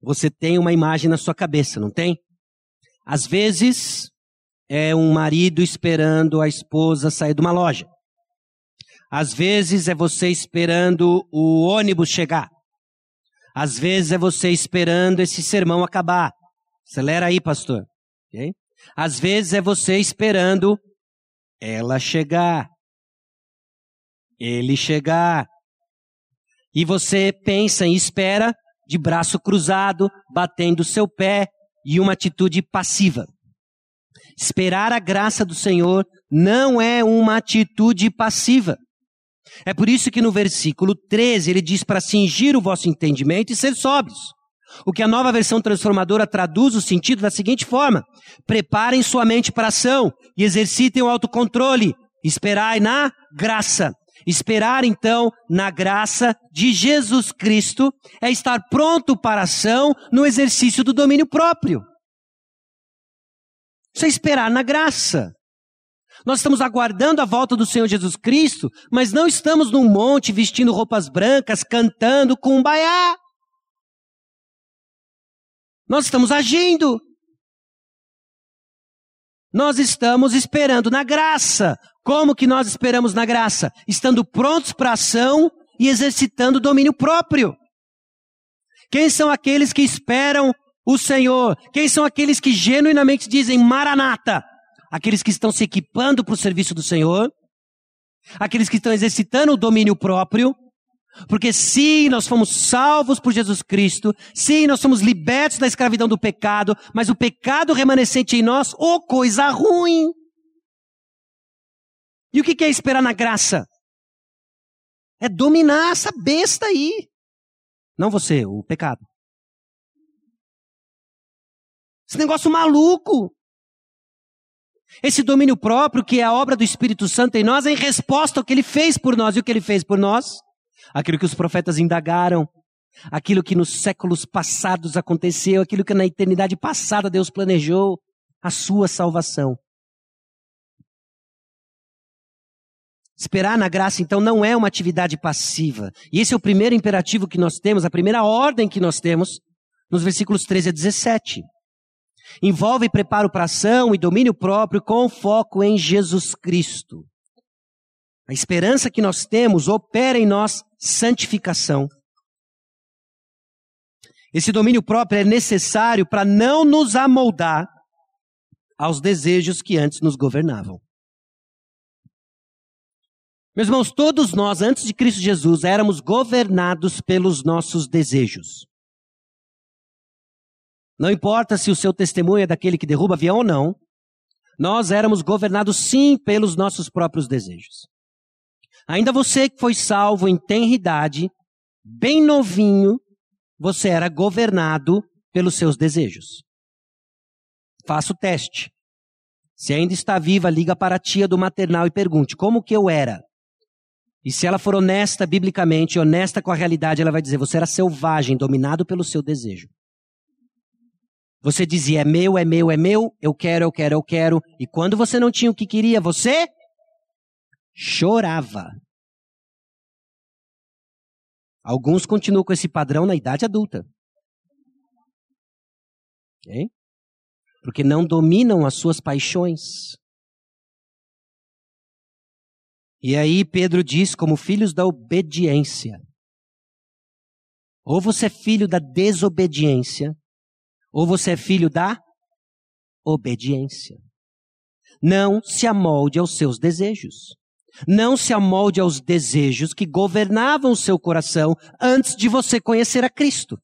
você tem uma imagem na sua cabeça, não tem? Às vezes, é um marido esperando a esposa sair de uma loja. Às vezes é você esperando o ônibus chegar. Às vezes é você esperando esse sermão acabar. Acelera aí, pastor. Okay? Às vezes é você esperando ela chegar, ele chegar. E você pensa e espera de braço cruzado, batendo seu pé e uma atitude passiva. Esperar a graça do Senhor não é uma atitude passiva. É por isso que no versículo 13 ele diz para cingir o vosso entendimento e ser sóbrios. O que a nova versão transformadora traduz o sentido da seguinte forma: preparem sua mente para a ação e exercitem o autocontrole. Esperai na graça. Esperar então na graça de Jesus Cristo é estar pronto para a ação no exercício do domínio próprio. Isso é esperar na graça. Nós estamos aguardando a volta do Senhor Jesus Cristo, mas não estamos num monte vestindo roupas brancas, cantando com um baiá. Nós estamos agindo. Nós estamos esperando na graça. Como que nós esperamos na graça? Estando prontos para ação e exercitando o domínio próprio. Quem são aqueles que esperam o Senhor? Quem são aqueles que genuinamente dizem Maranata? Aqueles que estão se equipando para o serviço do Senhor, aqueles que estão exercitando o domínio próprio, porque sim, nós fomos salvos por Jesus Cristo, sim, nós somos libertos da escravidão do pecado, mas o pecado remanescente em nós, oh coisa ruim! E o que é esperar na graça? É dominar essa besta aí. Não você, o pecado. Esse negócio maluco. Esse domínio próprio, que é a obra do Espírito Santo em nós, é em resposta ao que ele fez por nós. E o que ele fez por nós? aquilo que os profetas indagaram, aquilo que nos séculos passados aconteceu, aquilo que na eternidade passada Deus planejou, a sua salvação. Esperar na graça, então, não é uma atividade passiva. E esse é o primeiro imperativo que nós temos, a primeira ordem que nós temos, nos versículos 13 a 17. Envolve preparo para ação e domínio próprio com foco em Jesus Cristo. A esperança que nós temos opera em nós santificação. Esse domínio próprio é necessário para não nos amoldar aos desejos que antes nos governavam. Meus irmãos, todos nós, antes de Cristo Jesus, éramos governados pelos nossos desejos. Não importa se o seu testemunho é daquele que derruba avião ou não, nós éramos governados sim pelos nossos próprios desejos. Ainda você que foi salvo em tenridade, bem novinho, você era governado pelos seus desejos. Faça o teste. Se ainda está viva, liga para a tia do maternal e pergunte: como que eu era? E se ela for honesta biblicamente, honesta com a realidade, ela vai dizer: você era selvagem, dominado pelo seu desejo. Você dizia: é meu, é meu, é meu, eu quero, eu quero, eu quero. E quando você não tinha o que queria, você chorava. Alguns continuam com esse padrão na idade adulta. Okay? Porque não dominam as suas paixões. E aí Pedro diz, como filhos da obediência. Ou você é filho da desobediência, ou você é filho da obediência. Não se amolde aos seus desejos. Não se amolde aos desejos que governavam o seu coração antes de você conhecer a Cristo.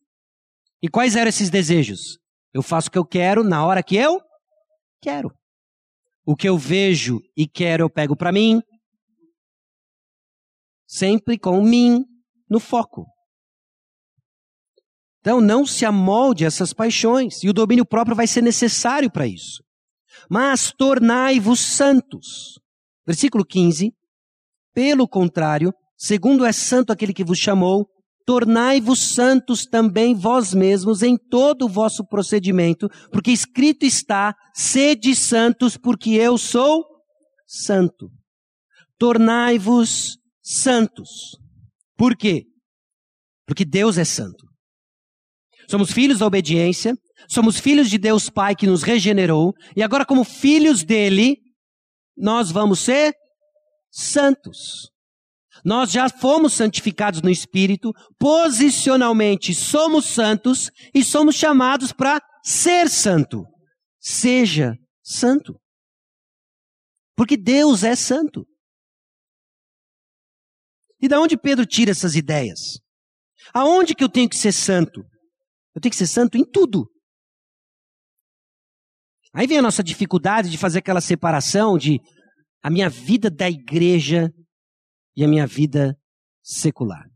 E quais eram esses desejos? Eu faço o que eu quero na hora que eu quero. O que eu vejo e quero eu pego para mim. Sempre com mim no foco. Então não se amolde a essas paixões. E o domínio próprio vai ser necessário para isso. Mas tornai-vos santos. Versículo 15. Pelo contrário, segundo é santo aquele que vos chamou, tornai-vos santos também vós mesmos em todo o vosso procedimento, porque escrito está: sede santos, porque eu sou santo. Tornai-vos santos. Por quê? Porque Deus é santo. Somos filhos da obediência, somos filhos de Deus Pai que nos regenerou, e agora, como filhos dele, nós vamos ser santos. Nós já fomos santificados no Espírito, posicionalmente somos santos e somos chamados para ser santo. Seja santo. Porque Deus é santo. E da onde Pedro tira essas ideias? Aonde que eu tenho que ser santo? Eu tenho que ser santo em tudo. Aí vem a nossa dificuldade de fazer aquela separação de a minha vida da igreja e a minha vida secular.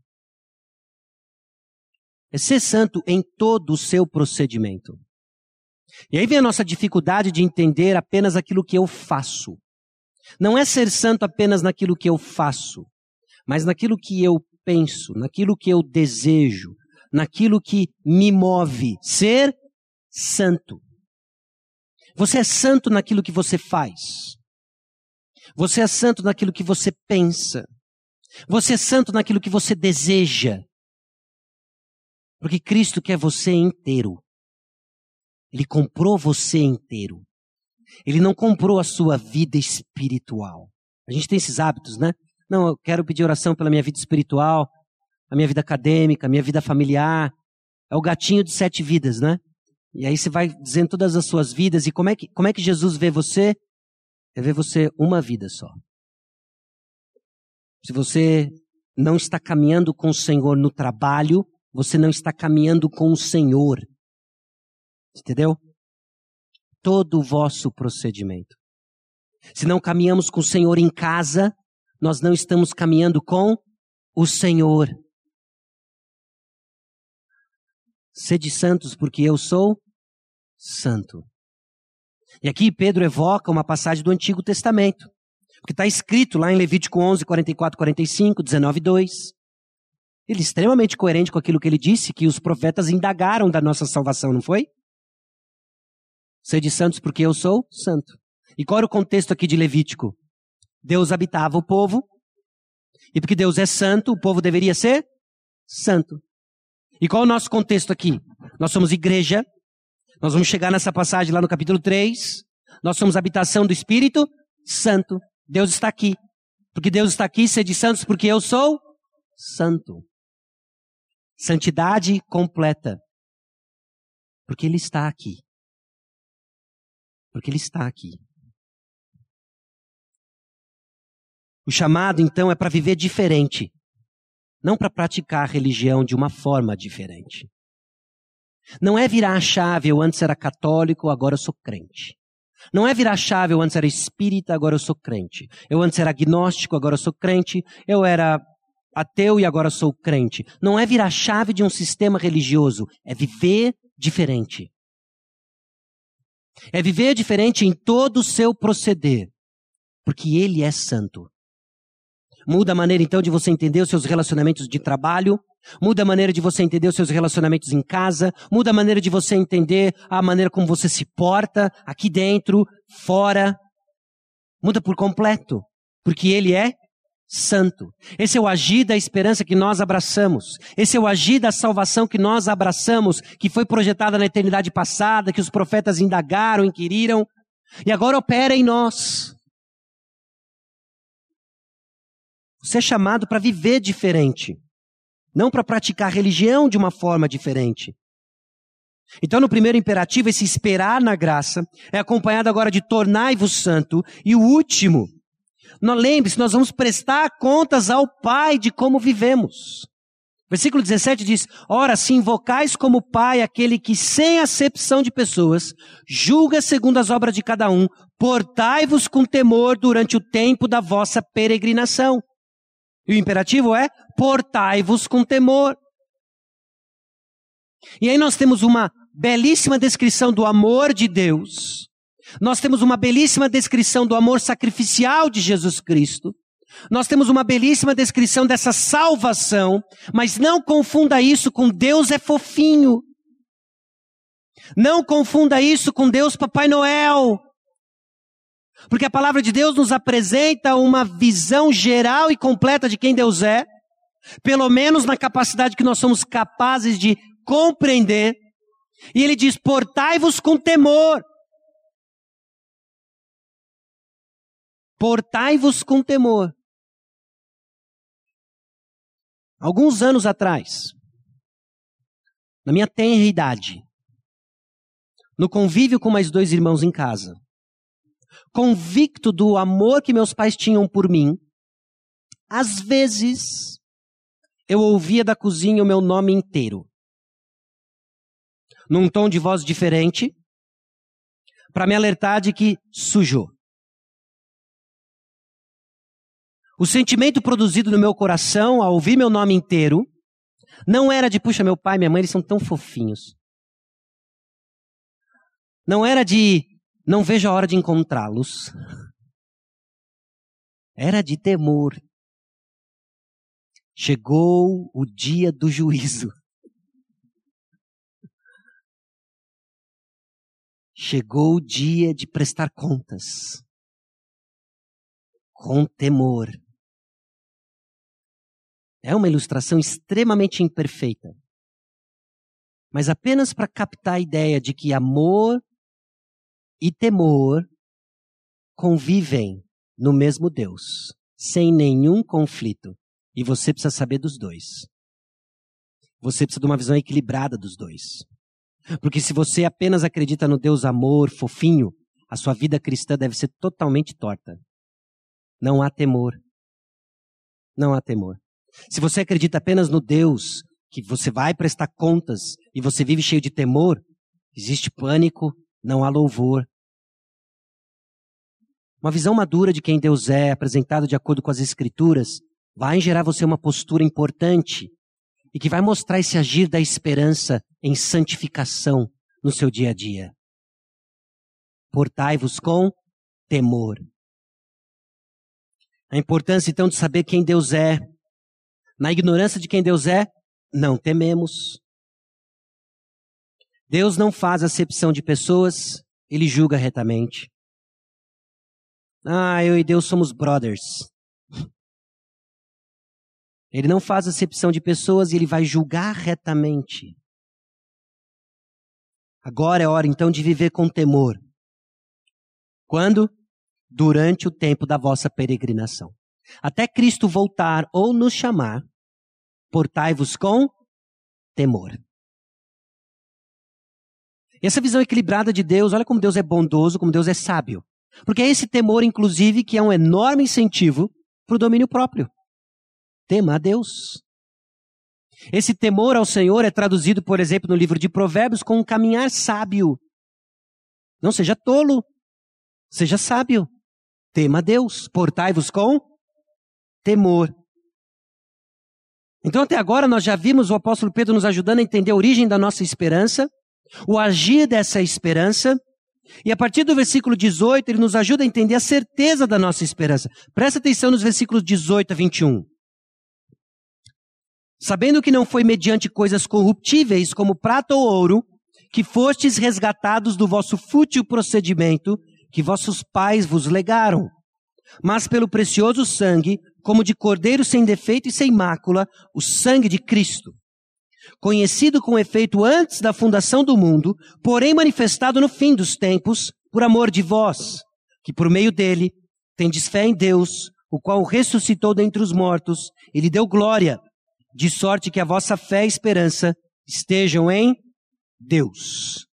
é ser santo em todo o seu procedimento. E aí vem a nossa dificuldade de entender apenas aquilo que eu faço. Não é ser santo apenas naquilo que eu faço, mas naquilo que eu penso, naquilo que eu desejo, naquilo que me move. Ser santo. Você é santo naquilo que você faz. Você é santo naquilo que você pensa. Você é santo naquilo que você deseja. Porque Cristo quer você inteiro. Ele comprou você inteiro. Ele não comprou a sua vida espiritual. A gente tem esses hábitos, né? Não, eu quero pedir oração pela minha vida espiritual, a minha vida acadêmica, a minha vida familiar. É o gatinho de sete vidas, né? E aí você vai dizendo todas as suas vidas. E como é que, como é que Jesus vê você? Ele vê você uma vida só. Se você não está caminhando com o Senhor no trabalho, você não está caminhando com o Senhor. Entendeu? Todo o vosso procedimento. Se não caminhamos com o Senhor em casa, nós não estamos caminhando com o Senhor. Sede santos, porque eu sou santo. E aqui Pedro evoca uma passagem do Antigo Testamento. Porque está escrito lá em Levítico 11, 44, 45, 19, 2. Ele é extremamente coerente com aquilo que ele disse, que os profetas indagaram da nossa salvação, não foi? Sede santos porque eu sou santo. E qual era o contexto aqui de Levítico? Deus habitava o povo, e porque Deus é santo, o povo deveria ser santo. E qual é o nosso contexto aqui? Nós somos igreja, nós vamos chegar nessa passagem lá no capítulo 3, nós somos habitação do Espírito Santo. Deus está aqui. Porque Deus está aqui, sede santos, porque eu sou santo. Santidade completa. Porque Ele está aqui. Porque Ele está aqui. O chamado, então, é para viver diferente. Não para praticar a religião de uma forma diferente. Não é virar a chave, eu antes era católico, agora eu sou crente. Não é virar chave, eu antes era espírita, agora eu sou crente. Eu antes era agnóstico, agora eu sou crente. Eu era ateu e agora sou crente. Não é virar chave de um sistema religioso, é viver diferente. É viver diferente em todo o seu proceder, porque ele é santo. Muda a maneira então de você entender os seus relacionamentos de trabalho, Muda a maneira de você entender os seus relacionamentos em casa, muda a maneira de você entender a maneira como você se porta aqui dentro, fora. Muda por completo, porque ele é santo. Esse é o agir da esperança que nós abraçamos. Esse é o agir da salvação que nós abraçamos, que foi projetada na eternidade passada, que os profetas indagaram, inquiriram, e agora opera em nós. Você é chamado para viver diferente não para praticar religião de uma forma diferente. Então, no primeiro imperativo, esse esperar na graça é acompanhado agora de tornai-vos santo. E o último, lembre-se, nós vamos prestar contas ao Pai de como vivemos. Versículo 17 diz: Ora, se invocais como Pai aquele que, sem acepção de pessoas, julga segundo as obras de cada um, portai-vos com temor durante o tempo da vossa peregrinação. E o imperativo é: portai-vos com temor. E aí nós temos uma belíssima descrição do amor de Deus. Nós temos uma belíssima descrição do amor sacrificial de Jesus Cristo. Nós temos uma belíssima descrição dessa salvação, mas não confunda isso com Deus é fofinho. Não confunda isso com Deus Papai Noel. Porque a palavra de Deus nos apresenta uma visão geral e completa de quem Deus é, pelo menos na capacidade que nós somos capazes de compreender. E ele diz: portai-vos com temor. Portai-vos com temor. Alguns anos atrás, na minha tenra idade, no convívio com mais dois irmãos em casa, convicto do amor que meus pais tinham por mim, às vezes eu ouvia da cozinha o meu nome inteiro. Num tom de voz diferente, para me alertar de que sujou. O sentimento produzido no meu coração ao ouvir meu nome inteiro Não era de, puxa, meu pai e minha mãe, eles são tão fofinhos. Não era de, não vejo a hora de encontrá-los. Era de temor. Chegou o dia do juízo. Chegou o dia de prestar contas. Com temor. É uma ilustração extremamente imperfeita. Mas apenas para captar a ideia de que amor e temor convivem no mesmo Deus, sem nenhum conflito. E você precisa saber dos dois. Você precisa de uma visão equilibrada dos dois. Porque se você apenas acredita no Deus amor, fofinho, a sua vida cristã deve ser totalmente torta. Não há temor. Não há temor. Se você acredita apenas no Deus que você vai prestar contas e você vive cheio de temor, existe pânico, não há louvor. Uma visão madura de quem Deus é, apresentado de acordo com as Escrituras, vai gerar você uma postura importante e que vai mostrar esse agir da esperança em santificação no seu dia a dia. Portai-vos com temor. A importância então de saber quem Deus é. Na ignorância de quem Deus é, não tememos. Deus não faz acepção de pessoas, ele julga retamente. Ah, eu e Deus somos brothers. Ele não faz acepção de pessoas e ele vai julgar retamente. Agora é hora então de viver com temor. Quando? Durante o tempo da vossa peregrinação. Até Cristo voltar ou nos chamar, portai-vos com temor. Essa visão equilibrada de Deus, olha como Deus é bondoso, como Deus é sábio. Porque é esse temor, inclusive, que é um enorme incentivo para o domínio próprio. Tema a Deus. Esse temor ao Senhor é traduzido, por exemplo, no livro de Provérbios com um caminhar sábio. Não seja tolo, seja sábio. Tema a Deus, portai-vos com temor. Então, até agora, nós já vimos o apóstolo Pedro nos ajudando a entender a origem da nossa esperança, o agir dessa esperança, e a partir do versículo 18, ele nos ajuda a entender a certeza da nossa esperança. Presta atenção nos versículos 18 a 21. Sabendo que não foi mediante coisas corruptíveis, como prata ou ouro, que fostes resgatados do vosso fútil procedimento que vossos pais vos legaram, mas pelo precioso sangue, como de cordeiro sem defeito e sem mácula, o sangue de Cristo conhecido com efeito antes da fundação do mundo, porém manifestado no fim dos tempos, por amor de vós, que por meio dele tendes fé em Deus, o qual ressuscitou dentre os mortos e lhe deu glória, de sorte que a vossa fé e esperança estejam em Deus.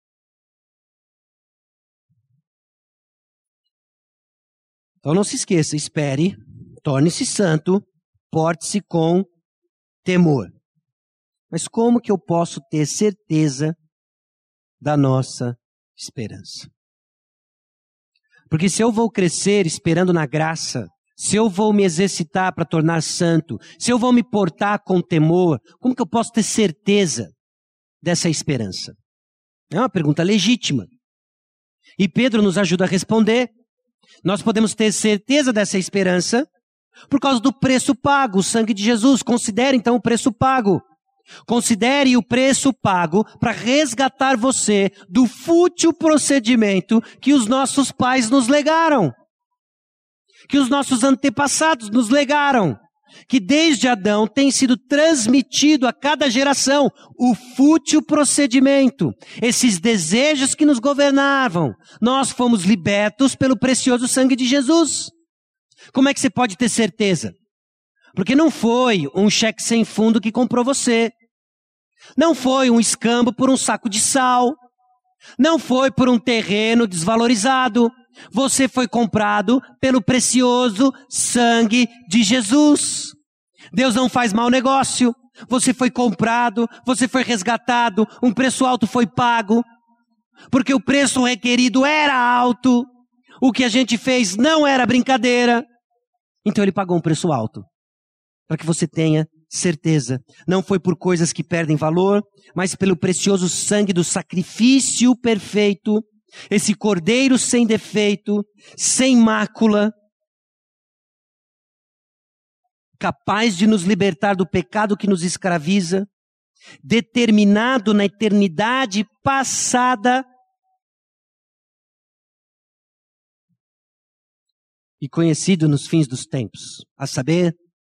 Então não se esqueça, espere, torne-se santo, porte-se com temor. Mas como que eu posso ter certeza da nossa esperança? Porque se eu vou crescer esperando na graça, se eu vou me exercitar para tornar santo, se eu vou me portar com temor, como que eu posso ter certeza dessa esperança? É uma pergunta legítima. E Pedro nos ajuda a responder. Nós podemos ter certeza dessa esperança por causa do preço pago, o sangue de Jesus. Considere então o preço pago. Considere o preço pago para resgatar você do fútil procedimento que os nossos pais nos legaram, que os nossos antepassados nos legaram, que desde Adão tem sido transmitido a cada geração o fútil procedimento, esses desejos que nos governavam. Nós fomos libertos pelo precioso sangue de Jesus. Como é que você pode ter certeza? Porque não foi um cheque sem fundo que comprou você. Não foi um escambo por um saco de sal. Não foi por um terreno desvalorizado. Você foi comprado pelo precioso sangue de Jesus. Deus não faz mau negócio. Você foi comprado, você foi resgatado, um preço alto foi pago, porque o preço requerido era alto. O que a gente fez não era brincadeira. Então ele pagou um preço alto para que você tenha certeza. Não foi por coisas que perdem valor, mas pelo precioso sangue do sacrifício perfeito, esse cordeiro sem defeito, sem mácula, capaz de nos libertar do pecado que nos escraviza, determinado na eternidade passada e conhecido nos fins dos tempos, a saber,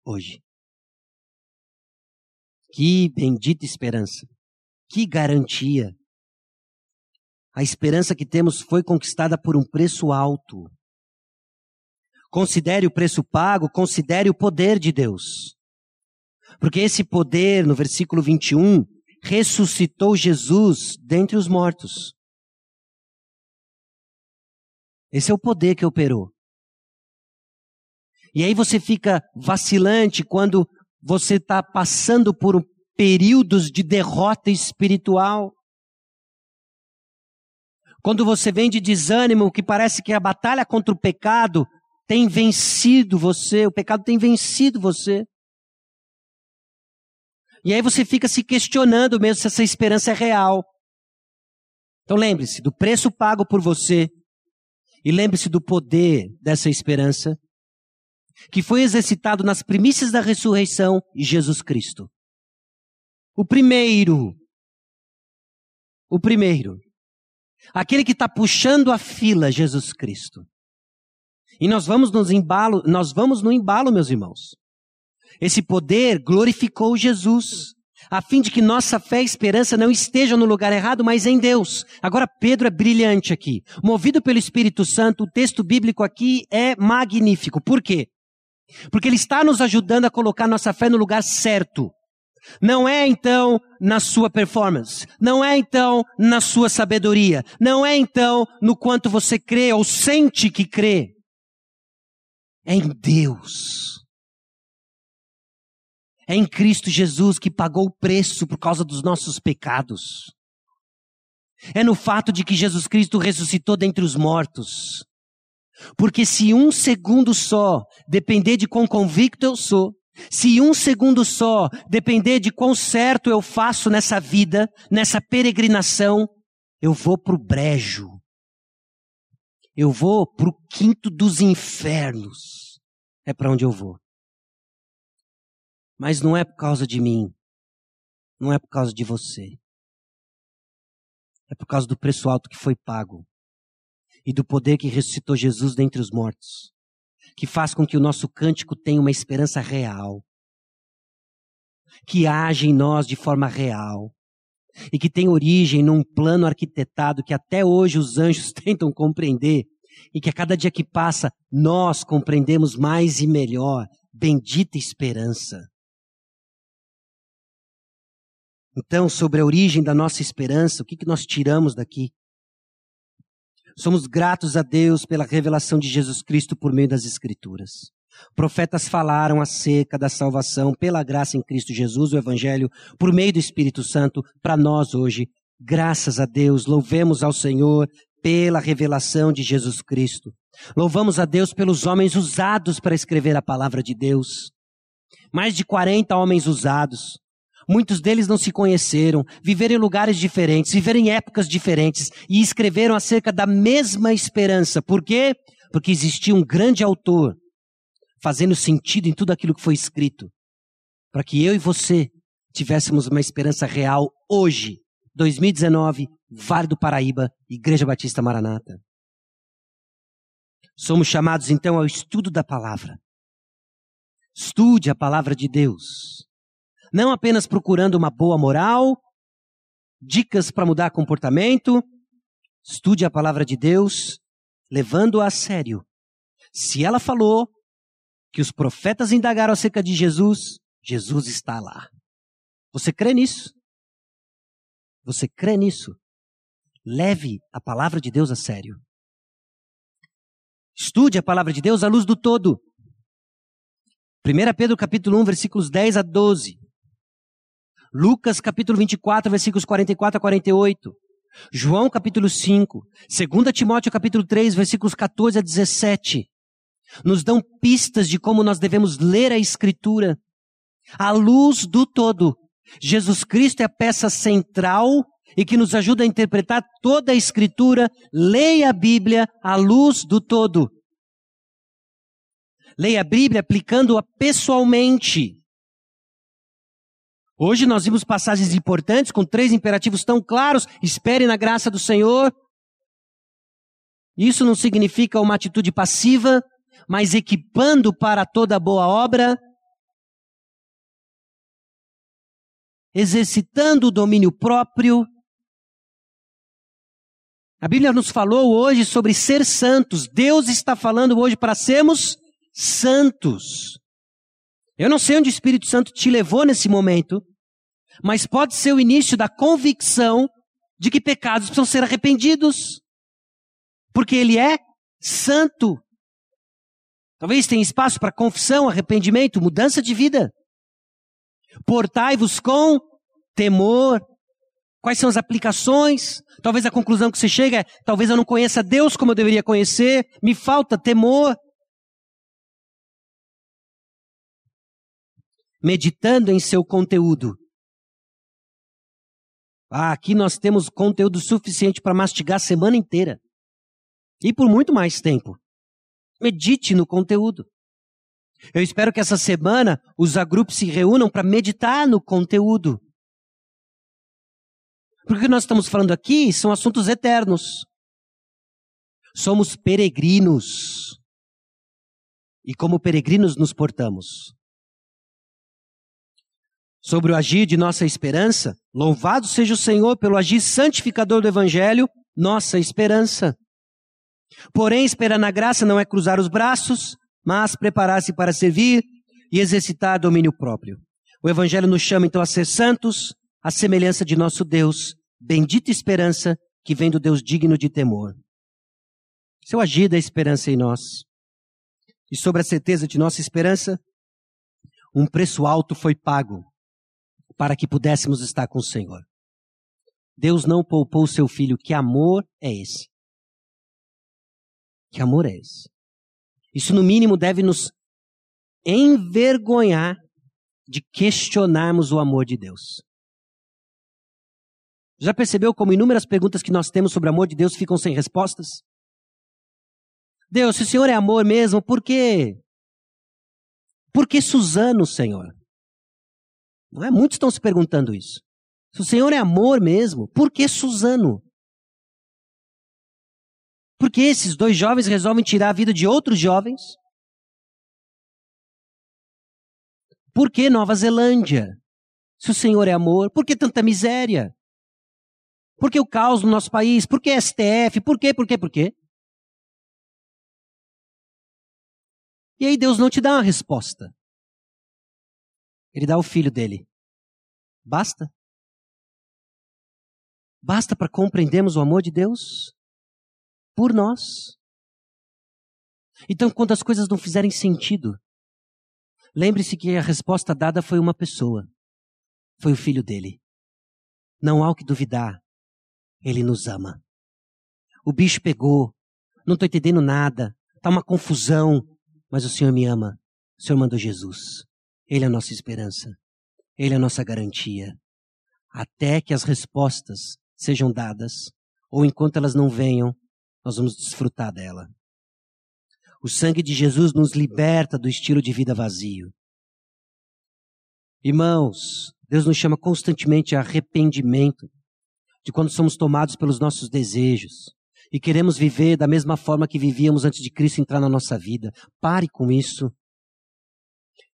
hoje. Que bendita esperança. Que garantia. A esperança que temos foi conquistada por um preço alto. Considere o preço pago, considere o poder de Deus. Porque esse poder, no versículo 21, ressuscitou Jesus dentre os mortos. Esse é o poder que operou. E aí você fica vacilante quando você está passando por períodos de derrota espiritual. Quando você vem de desânimo, que parece que a batalha contra o pecado tem vencido você, o pecado tem vencido você. E aí você fica se questionando mesmo se essa esperança é real. Então lembre-se do preço pago por você e lembre-se do poder dessa esperança que foi exercitado nas primícias da ressurreição Jesus Cristo. O primeiro, o primeiro, aquele que está puxando a fila, Jesus Cristo. E nós vamos nos embalo, nós vamos no embalo, meus irmãos. Esse poder glorificou Jesus, a fim de que nossa fé e esperança não estejam no lugar errado, mas em Deus. Agora Pedro é brilhante aqui. Movido pelo Espírito Santo, o texto bíblico aqui é magnífico. Por quê? Porque ele está nos ajudando a colocar nossa fé no lugar certo. Não é então na sua performance, não é então na sua sabedoria, não é então no quanto você crê ou sente que crê. É em Deus. É em Cristo Jesus que pagou o preço por causa dos nossos pecados. É no fato de que Jesus Cristo ressuscitou dentre os mortos. Porque se um segundo só depender de quão convicto eu sou, se um segundo só depender de quão certo eu faço nessa vida, nessa peregrinação, eu vou para o brejo. Eu vou para o quinto dos infernos. É para onde eu vou. Mas não é por causa de mim. Não é por causa de você. É por causa do preço alto que foi pago e do poder que ressuscitou Jesus dentre os mortos, que faz com que o nosso cântico tenha uma esperança real, que age em nós de forma real e que tem origem num plano arquitetado que até hoje os anjos (laughs) tentam compreender e que a cada dia que passa nós compreendemos mais e melhor. Bendita esperança. Então, sobre a origem da nossa esperança, o que, que nós tiramos daqui? Somos gratos a Deus pela revelação de Jesus Cristo por meio das Escrituras. Profetas falaram acerca da salvação pela graça em Cristo Jesus, o Evangelho, por meio do Espírito Santo, para nós hoje. Graças a Deus, louvemos ao Senhor pela revelação de Jesus Cristo. Louvamos a Deus pelos homens usados para escrever a palavra de Deus. Mais de 40 homens usados. Muitos deles não se conheceram, viveram em lugares diferentes, viveram em épocas diferentes e escreveram acerca da mesma esperança. Por quê? Porque existia um grande autor fazendo sentido em tudo aquilo que foi escrito. Para que eu e você tivéssemos uma esperança real hoje, 2019, Vale do Paraíba, Igreja Batista Maranata. Somos chamados então ao estudo da palavra. Estude a palavra de Deus. Não apenas procurando uma boa moral, dicas para mudar comportamento. Estude a palavra de Deus, levando-a a sério. Se ela falou que os profetas indagaram acerca de Jesus, Jesus está lá. Você crê nisso? Você crê nisso? Leve a palavra de Deus a sério. Estude a palavra de Deus à luz do todo. 1 Pedro capítulo 1, versículos 10 a 12. Lucas capítulo 24, versículos 44 a 48. João capítulo 5. 2 Timóteo capítulo 3, versículos 14 a 17. Nos dão pistas de como nós devemos ler a escritura. A luz do todo. Jesus Cristo é a peça central e que nos ajuda a interpretar toda a Escritura. Leia a Bíblia à luz do todo. Leia a Bíblia aplicando-a pessoalmente. Hoje nós vimos passagens importantes com três imperativos tão claros. Espere na graça do Senhor. Isso não significa uma atitude passiva, mas equipando para toda boa obra, exercitando o domínio próprio. A Bíblia nos falou hoje sobre ser santos. Deus está falando hoje para sermos santos. Eu não sei onde o Espírito Santo te levou nesse momento, mas pode ser o início da convicção de que pecados precisam ser arrependidos. Porque Ele é santo. Talvez tenha espaço para confissão, arrependimento, mudança de vida. Portai-vos com temor. Quais são as aplicações? Talvez a conclusão que você chega é: talvez eu não conheça Deus como eu deveria conhecer, me falta temor. Meditando em seu conteúdo. Ah, aqui nós temos conteúdo suficiente para mastigar a semana inteira. E por muito mais tempo. Medite no conteúdo. Eu espero que essa semana os agrupos se reúnam para meditar no conteúdo. Porque o que nós estamos falando aqui são assuntos eternos. Somos peregrinos. E como peregrinos nos portamos. Sobre o agir de nossa esperança, louvado seja o Senhor pelo agir santificador do Evangelho, nossa esperança. Porém, esperar na graça não é cruzar os braços, mas preparar-se para servir e exercitar domínio próprio. O Evangelho nos chama então a ser santos, à semelhança de nosso Deus, bendita esperança que vem do Deus digno de temor. Seu agir da esperança em nós. E sobre a certeza de nossa esperança, um preço alto foi pago para que pudéssemos estar com o Senhor. Deus não poupou seu filho. Que amor é esse? Que amor é esse? Isso, no mínimo, deve nos envergonhar de questionarmos o amor de Deus. Já percebeu como inúmeras perguntas que nós temos sobre o amor de Deus ficam sem respostas? Deus, se o Senhor é amor mesmo, por quê? Por que Suzano, Senhor? Não é? Muitos estão se perguntando isso. Se o Senhor é amor mesmo, por que Suzano? Porque esses dois jovens resolvem tirar a vida de outros jovens? Por que Nova Zelândia? Se o Senhor é amor, por que tanta miséria? Por que o caos no nosso país? Por que STF? Por quê? Por quê? Por quê? E aí Deus não te dá uma resposta. Ele dá o filho dele. Basta? Basta para compreendermos o amor de Deus? por nós. Então, quando as coisas não fizerem sentido, lembre-se que a resposta dada foi uma pessoa. Foi o filho dele. Não há o que duvidar. Ele nos ama. O bicho pegou. Não estou entendendo nada. Está uma confusão. Mas o Senhor me ama. O Senhor mandou Jesus. Ele é a nossa esperança. Ele é a nossa garantia. Até que as respostas sejam dadas, ou enquanto elas não venham, nós vamos desfrutar dela. O sangue de Jesus nos liberta do estilo de vida vazio. Irmãos, Deus nos chama constantemente a arrependimento de quando somos tomados pelos nossos desejos e queremos viver da mesma forma que vivíamos antes de Cristo entrar na nossa vida. Pare com isso.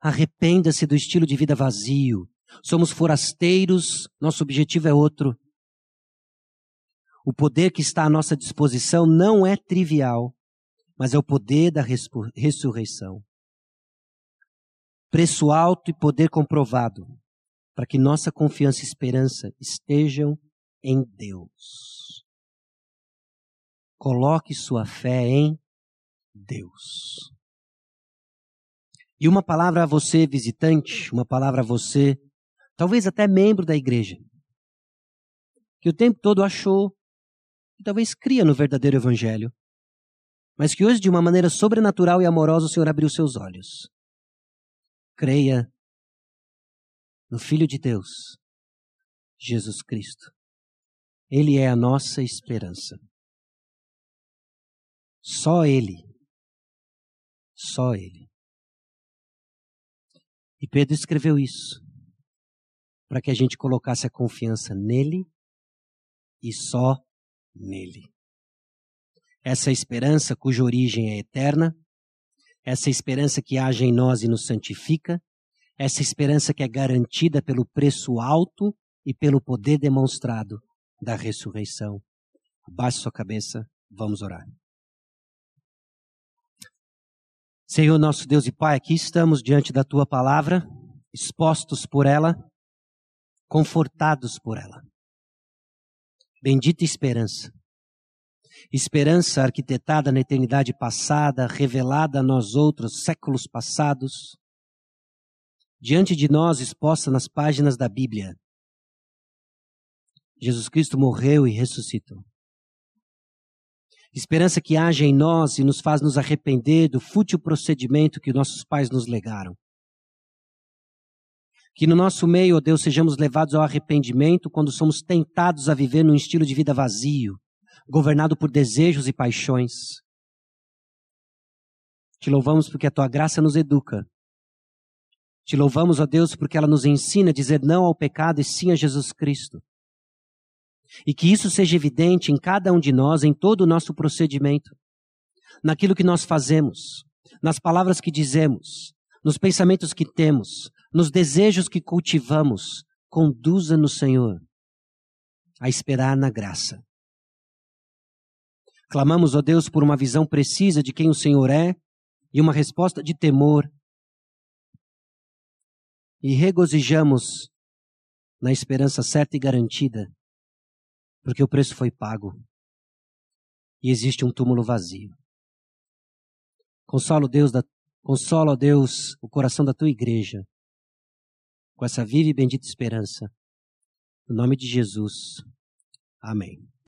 Arrependa-se do estilo de vida vazio. Somos forasteiros, nosso objetivo é outro. O poder que está à nossa disposição não é trivial, mas é o poder da ressurreição. Preço alto e poder comprovado para que nossa confiança e esperança estejam em Deus. Coloque sua fé em Deus. E uma palavra a você, visitante, uma palavra a você, talvez até membro da igreja, que o tempo todo achou que talvez cria no verdadeiro evangelho, mas que hoje, de uma maneira sobrenatural e amorosa, o Senhor abriu seus olhos. Creia no Filho de Deus, Jesus Cristo. Ele é a nossa esperança. Só Ele. Só Ele. E Pedro escreveu isso para que a gente colocasse a confiança nele e só nele. Essa esperança cuja origem é eterna, essa esperança que age em nós e nos santifica, essa esperança que é garantida pelo preço alto e pelo poder demonstrado da ressurreição. Abaixe sua cabeça, vamos orar. Senhor nosso Deus e Pai, aqui estamos diante da tua palavra, expostos por ela, confortados por ela. Bendita esperança. Esperança arquitetada na eternidade passada, revelada a nós outros séculos passados, diante de nós exposta nas páginas da Bíblia. Jesus Cristo morreu e ressuscitou. Esperança que age em nós e nos faz nos arrepender do fútil procedimento que nossos pais nos legaram. Que no nosso meio, ó Deus, sejamos levados ao arrependimento quando somos tentados a viver num estilo de vida vazio, governado por desejos e paixões. Te louvamos porque a tua graça nos educa. Te louvamos, ó Deus, porque ela nos ensina a dizer não ao pecado e sim a Jesus Cristo. E que isso seja evidente em cada um de nós, em todo o nosso procedimento, naquilo que nós fazemos, nas palavras que dizemos, nos pensamentos que temos, nos desejos que cultivamos. Conduza-nos, Senhor, a esperar na graça. Clamamos, ó Deus, por uma visão precisa de quem o Senhor é e uma resposta de temor. E regozijamos na esperança certa e garantida porque o preço foi pago e existe um túmulo vazio. Consola, Deus, da, consola, Deus, o coração da tua igreja com essa viva e bendita esperança. No nome de Jesus. Amém.